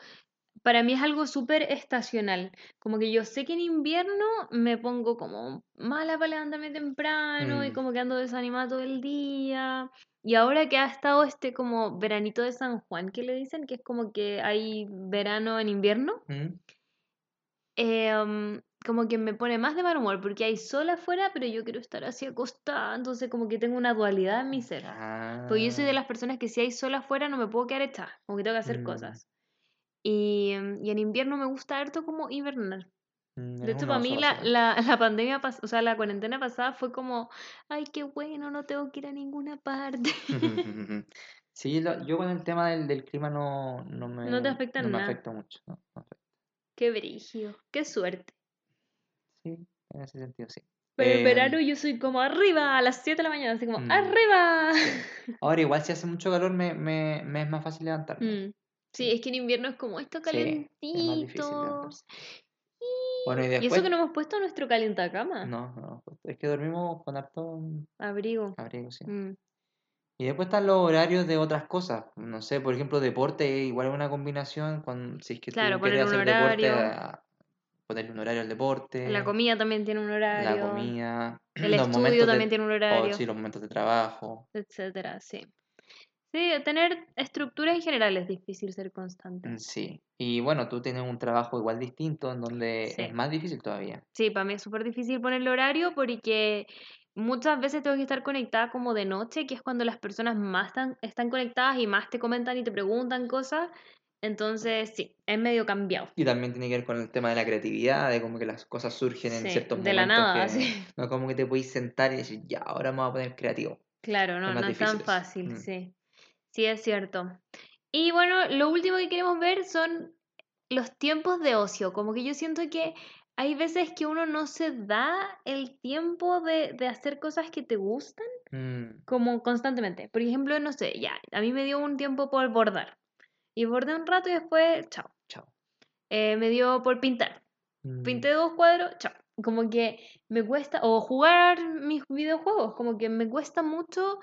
para mí es algo súper estacional. Como que yo sé que en invierno me pongo como mala para levantarme temprano y Mm. como que ando desanimada todo el día. Y ahora que ha estado este como veranito de San Juan, que le dicen que es como que hay verano en invierno, ¿Mm? eh, um, como que me pone más de mal humor porque hay sol afuera, pero yo quiero estar así acostada, entonces como que tengo una dualidad en mi ser. Porque yo soy de Ah, las personas que si hay sol afuera no me puedo quedar echada, como que tengo que hacer Mm. cosas. Y, mm, y en invierno me gusta harto como hibernar. mm, De hecho, para mí la, la, la pandemia, o sea, la cuarentena pasada fue como, ay, qué bueno, no tengo que ir a ninguna parte. Sí, lo- yo con el tema del, del clima no, no me, No te afecta no me afecta mucho. no, no afecta. Qué brígido, qué suerte. Sí, en ese sentido sí. Pero en Em, verano yo soy como arriba a las 7 de la mañana, así como, Mm. ¡arriba! sí. Ahora igual si hace mucho calor me, me, me es más fácil levantarme. Mm, Sí, es que en invierno es como esto Sí, es más difícil calentito. levantarse. Bueno, y Y eso después... que no hemos puesto nuestro calentacama. No, no, es que dormimos con harto Abrigo. abrigo, sí. Mm, Y después están los horarios de otras cosas. No sé, por ejemplo, deporte, igual es una combinación. Con, si es que Claro, tú quieres poner un hacer deporte, horario. ponerle un horario al deporte. La comida también tiene un la horario. comida, El estudio de- también tiene un o, horario. sí, los momentos de trabajo. etcétera, sí. Sí, tener estructura en general es difícil ser constante. Mm, Sí. Y bueno, tú tienes un trabajo igual distinto en donde Sí. es más difícil todavía. Sí, para mí es súper difícil ponerle horario porque muchas veces tengo que estar conectada como de noche, que es cuando las personas más están, están conectadas y más te comentan y te preguntan cosas. Entonces, sí, es medio cambiado. Y también tiene que ver con el tema de la creatividad, de como que las cosas surgen en Sí, ciertos de la momentos nada, que sí. no como que te podéis sentar y decir, ya, ahora me voy a poner creativo. Claro, no, no es tan fácil, Mm. sí. Sí, es cierto. Y bueno, lo último que queremos ver son los tiempos de ocio. Como que yo siento que hay veces que uno no se da el tiempo de, de hacer cosas que te gustan Mm, como constantemente. Por ejemplo, no sé, ya, a mí me dio un tiempo por bordar. Y bordé un rato y después, chao. chao. Eh, me dio por pintar. Mm, Pinté dos cuadros, chao. Como que me cuesta, o jugar mis videojuegos, como que me cuesta mucho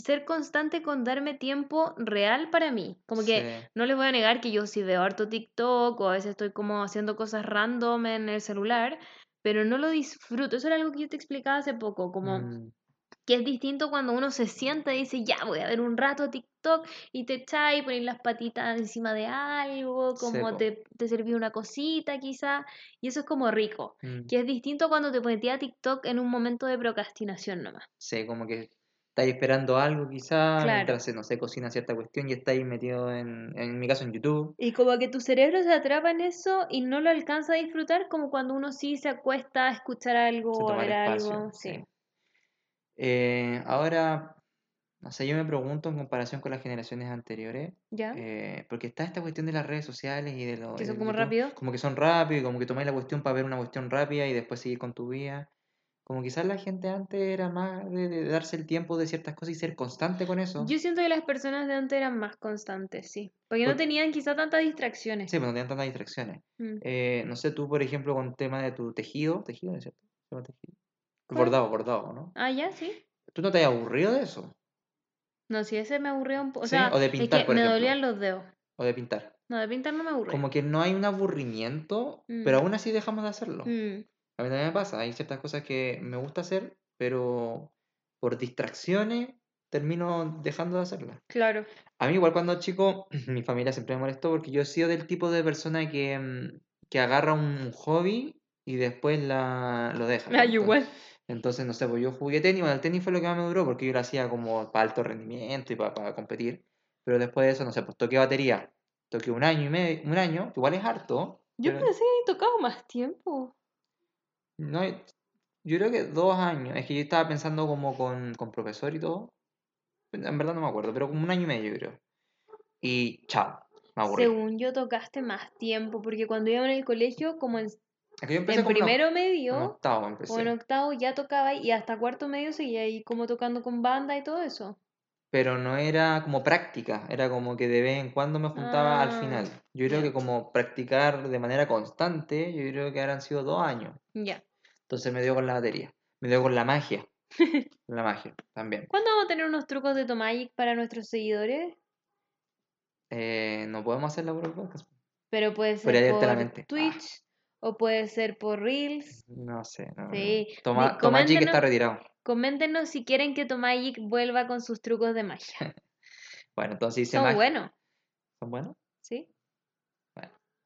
ser constante con darme tiempo real para mí. Como que sí. no les voy a negar que yo sí veo harto TikTok o a veces estoy como haciendo cosas random en el celular, pero no lo disfruto. Eso era algo que yo te explicaba hace poco, como Mm, que es distinto cuando uno se sienta y dice, ya voy a ver un rato TikTok y te echas y pones las patitas encima de algo, como te, te serví una cosita quizá, y eso es como rico. mm. Que es distinto cuando te metías a TikTok en un momento de procrastinación nomás. Sí, como que estáis esperando algo quizá, Claro. mientras, no sé, cocina cierta cuestión y estáis metido en, en mi caso en YouTube. Y como que tu cerebro se atrapa en eso y no lo alcanza a disfrutar como cuando uno sí se acuesta a escuchar algo Se o a ver espacio, algo. sí. Sí. Eh, ahora, no sé, yo me pregunto en comparación con las generaciones anteriores, ¿Ya? eh, porque está esta cuestión de las redes sociales y de lo Que son como rápidos. como que son rápidos y como que tomáis la cuestión para ver una cuestión rápida y después seguir con tu vida. Como quizás la gente antes era más de, de darse el tiempo de ciertas cosas y ser constante con eso. Yo siento que las personas de antes eran más constantes, sí. Porque no tenían quizá tantas distracciones. Sí, pero no tenían tantas distracciones. Mm. Eh, no sé, tú, por ejemplo, con el tema de tu tejido, tejido, ¿no es cierto? Tejido. Bordado, bordado, ¿no? Ah, ya, sí. ¿Tú no te has aburrido de eso? No, si ese me aburría un poco. O Sí, sea, o de es pintar, que por me ejemplo. dolían los dedos. O de pintar. No, de pintar no me aburre. Como que no hay un aburrimiento, Mm. pero aún así dejamos de hacerlo. Mm, A mí también me pasa, hay ciertas cosas que me gusta hacer, pero por distracciones termino dejando de hacerlas. claro. A mí igual cuando chico, mi familia siempre me molestó porque yo he sido del tipo de persona que, mm, que agarra un hobby y después la, lo deja. Ah, ¿cierto? igual. Entonces, no sé, pues yo jugué tenis, bueno, el tenis fue lo que más me duró porque yo lo hacía como para alto rendimiento y para, para competir. Pero después de eso, no sé, pues toqué batería. Toqué un año y medio, un año, que igual es harto. Yo pero pensé que había tocado más tiempo. No, yo creo que dos años. Es que yo estaba pensando como con, con profesor y todo. En verdad no me acuerdo, pero como un año y medio, yo creo. Y chao, me aburrí. Según yo tocaste más tiempo, porque cuando iba en el colegio, como en, Es que yo empecé en como en primero en medio octavo empecé. o en octavo ya tocaba y hasta cuarto medio seguía ahí como tocando con banda y todo eso. pero no era como práctica, era como que de vez en cuando me juntaba al Ah, final. Yo creo que como practicar de manera constante, yo creo que habrán sido dos años. Ya. Entonces me dio con la batería, me dio con la magia, la magia también. ¿Cuándo vamos a tener unos trucos de Tomagic para nuestros seguidores? Eh, no podemos hacerla por el podcast. Pero puede ser por. Ah. Twitch o puede ser por Reels. No sé, no. Sí. Toma, Di- Tomachi que está retirado. Coméntenos si quieren que Tomagic vuelva con sus trucos de magia. Bueno, entonces hice Son buenos, ¿Son buenos? ¿sí?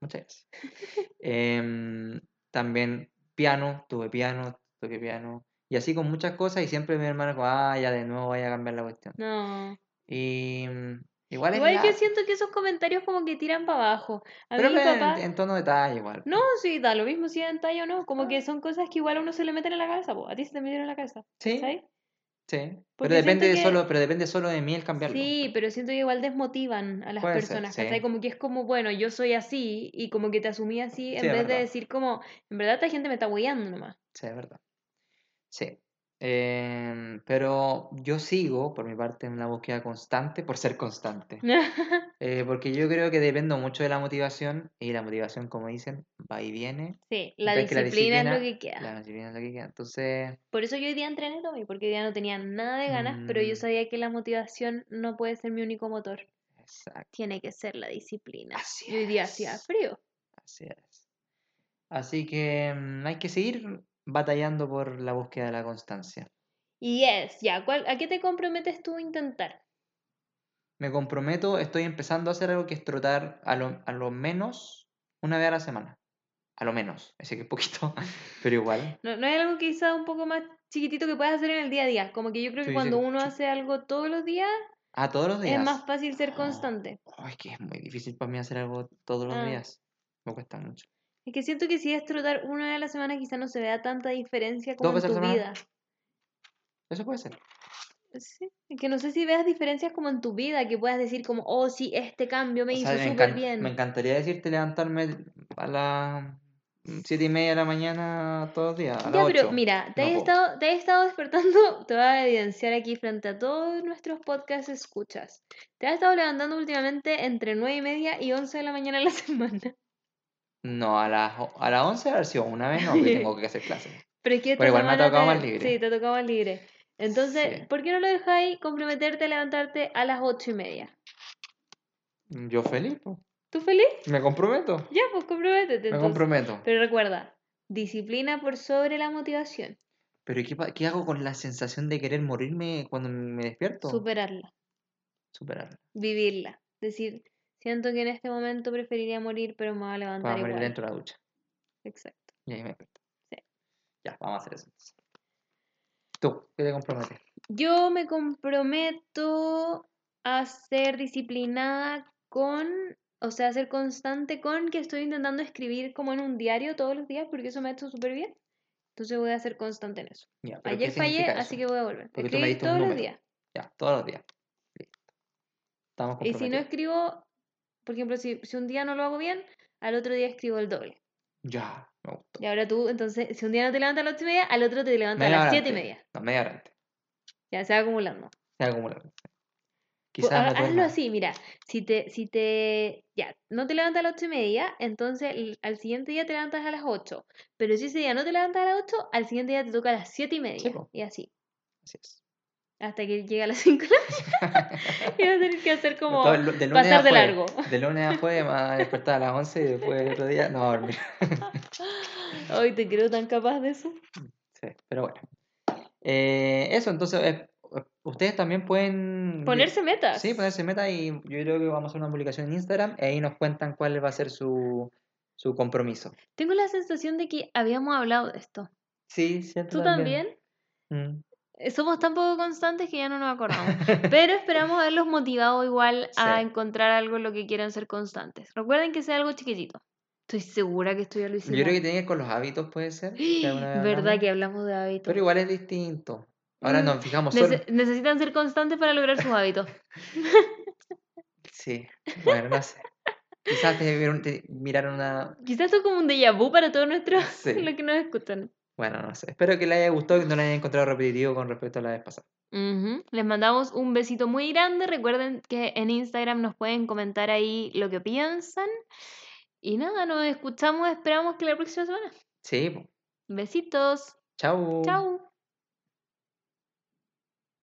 Muchas gracias. Em, también piano, tuve piano, toqué piano. Y así con muchas cosas y siempre mi hermano como, ah, ya de nuevo vaya a cambiar la cuestión. No. Y mm, igual es Igual yo la- siento que esos comentarios como que tiran para abajo. A Pero mí en, papá... en tono de talla igual. No, sí, da lo mismo si es en talla o no. Como que son cosas que igual a uno se le meten en la cabeza. po. A ti se te metieron en la cabeza. Sí, ¿sabes? Sí. Pero depende, que- solo, pero depende solo de mí el cambiarlo. Sí, pero siento que igual desmotivan a las Puede ser, personas, sí. Como que es como, bueno, yo soy así y como que te asumí así en Sí, vez de decir como, en verdad esta gente me está hueando nomás. Sí, es verdad. Sí. Em, pero yo sigo, por mi parte, en una búsqueda constante por ser constante. Eh, porque yo creo que dependo mucho de la motivación y la motivación, como dicen, va y viene. sí, la disciplina, es lo que queda. La disciplina es lo que queda. Entonces, Por eso yo hoy día entrené Tommy, porque hoy día no tenía nada de ganas, pero yo Mm. sabía que la motivación no puede ser mi único motor. exacto, Tiene que ser la disciplina. Así y hoy día hacía frío. así es. Así que mm, hay que seguir batallando por la búsqueda de la constancia. Y es, ya, ¿cuál, ¿a qué te comprometes tú a intentar? Me comprometo, estoy empezando a hacer algo que es trotar a lo, a lo menos una vez a la semana. A lo menos, ese que es poquito, pero igual. No, no es algo quizá un poco más chiquitito que puedas hacer en el día a día. Como que yo creo que Sí, sí, cuando uno sí. hace algo todos los días, Ah, todos los días. es más fácil ser Oh, constante. oh, es que es muy difícil para mí hacer algo todos los Ah. días. Me cuesta mucho. Es que siento que si es trotar una vez a la semana, quizá no se vea tanta diferencia como ¿Dos en tu vida. Eso puede ser. Sí, es que no sé si veas diferencias como en tu vida, que puedas decir como, oh, sí, este cambio me O hizo súper bien. me encantaría decirte levantarme a las siete y media de la mañana todos los días. A Ya, pero mira, te No has estado, te has estado despertando, te voy a evidenciar aquí frente a todos nuestros podcasts escuchas. Te has estado levantando últimamente entre 9 y media y 11 de la mañana a la semana. No, a las, a las 11 haber sido una vez, no, porque tengo que hacer clases. Pero es que Pero igual me ha tocado más libre. Sí, te ha tocado más libre. Entonces, Sí. ¿por qué no lo dejáis comprometerte a levantarte a las 8 y media? Yo feliz, po. ¿Tú feliz? me comprometo. Ya, pues comprométete. Me entonces. comprometo. Pero recuerda, disciplina por sobre la motivación. Pero ¿y ¿qué, qué hago con la sensación de querer morirme cuando me despierto? Superarla, Superarla. vivirla. Decir, siento que en este momento preferiría morir, pero me voy a levantar Para morir igual. dentro de la ducha. Exacto. Y ahí me despierto. Sí. Ya, vamos a hacer eso. entonces. ¿Tú qué te comprometes? Yo me comprometo a ser disciplinada con, o sea, a ser constante con que estoy intentando escribir como en un diario todos los días, porque eso me ha hecho súper bien. Entonces voy a ser constante en eso. Ya, pero ¿qué Ayer fallé, así que voy a volver. Porque un todos los días. Ya, todos los días. Listo. Estamos Y si no comprometidos. escribo, por ejemplo, si, si un día no lo hago bien, al otro día escribo el doble. Ya, me gustó. Y ahora tú, entonces, si un día no te levantas a las 8 y media, al otro te levantas a las hora 7 y media. No, media hora antes. Ya se va acumulando. Se acumula. Pues, Quizás no hazlo más. así, mira, si te, si te, ya, no te levantas a las 8 y media, entonces al siguiente día te levantas a las 8. Pero si ese día no te levantas a las 8, al siguiente día te toca a las 7 y media. Y así. Así es. Hasta que llegue a las 5 de la mañana. y va a tener que hacer como Todo de pasar de largo. De lunes a jueves a despertar a las 11 y después el otro día no a dormir. Ay, te creo tan capaz de eso. Sí, pero bueno. Eh, eso, entonces, eh, ustedes también pueden... Ponerse metas. Sí, ponerse meta y yo creo que vamos a hacer una publicación en Instagram y ahí nos cuentan cuál va a ser su, su compromiso. Tengo la sensación de que habíamos hablado de esto. Sí, cierto. ¿Tú también? Mm. Somos tan poco constantes que ya no nos acordamos. Pero esperamos haberlos motivado igual a Sí. encontrar algo en lo que quieran ser constantes. Recuerden que sea algo chiquitito. Estoy segura que esto ya lo hicimos. Yo creo que tiene que ver con los hábitos, puede ser. que Verdad que hablamos de hábitos. Pero igual es distinto. Ahora Mm, nos fijamos solo. Nece- necesitan ser constantes para lograr sus hábitos. Sí, bueno, no sé. Quizás te vieron- te miraron una... Quizás esto es como un déjà vu para todos nuestros Sí. los que nos escuchan. Bueno, no sé. Espero que les haya gustado y que no les haya encontrado repetitivo con respecto a la vez pasada. Les mandamos un besito muy grande. Recuerden que en Instagram nos pueden comentar ahí lo que piensan. Y nada, nos escuchamos. Esperamos que la próxima semana. Sí. Besitos. chao. Chao.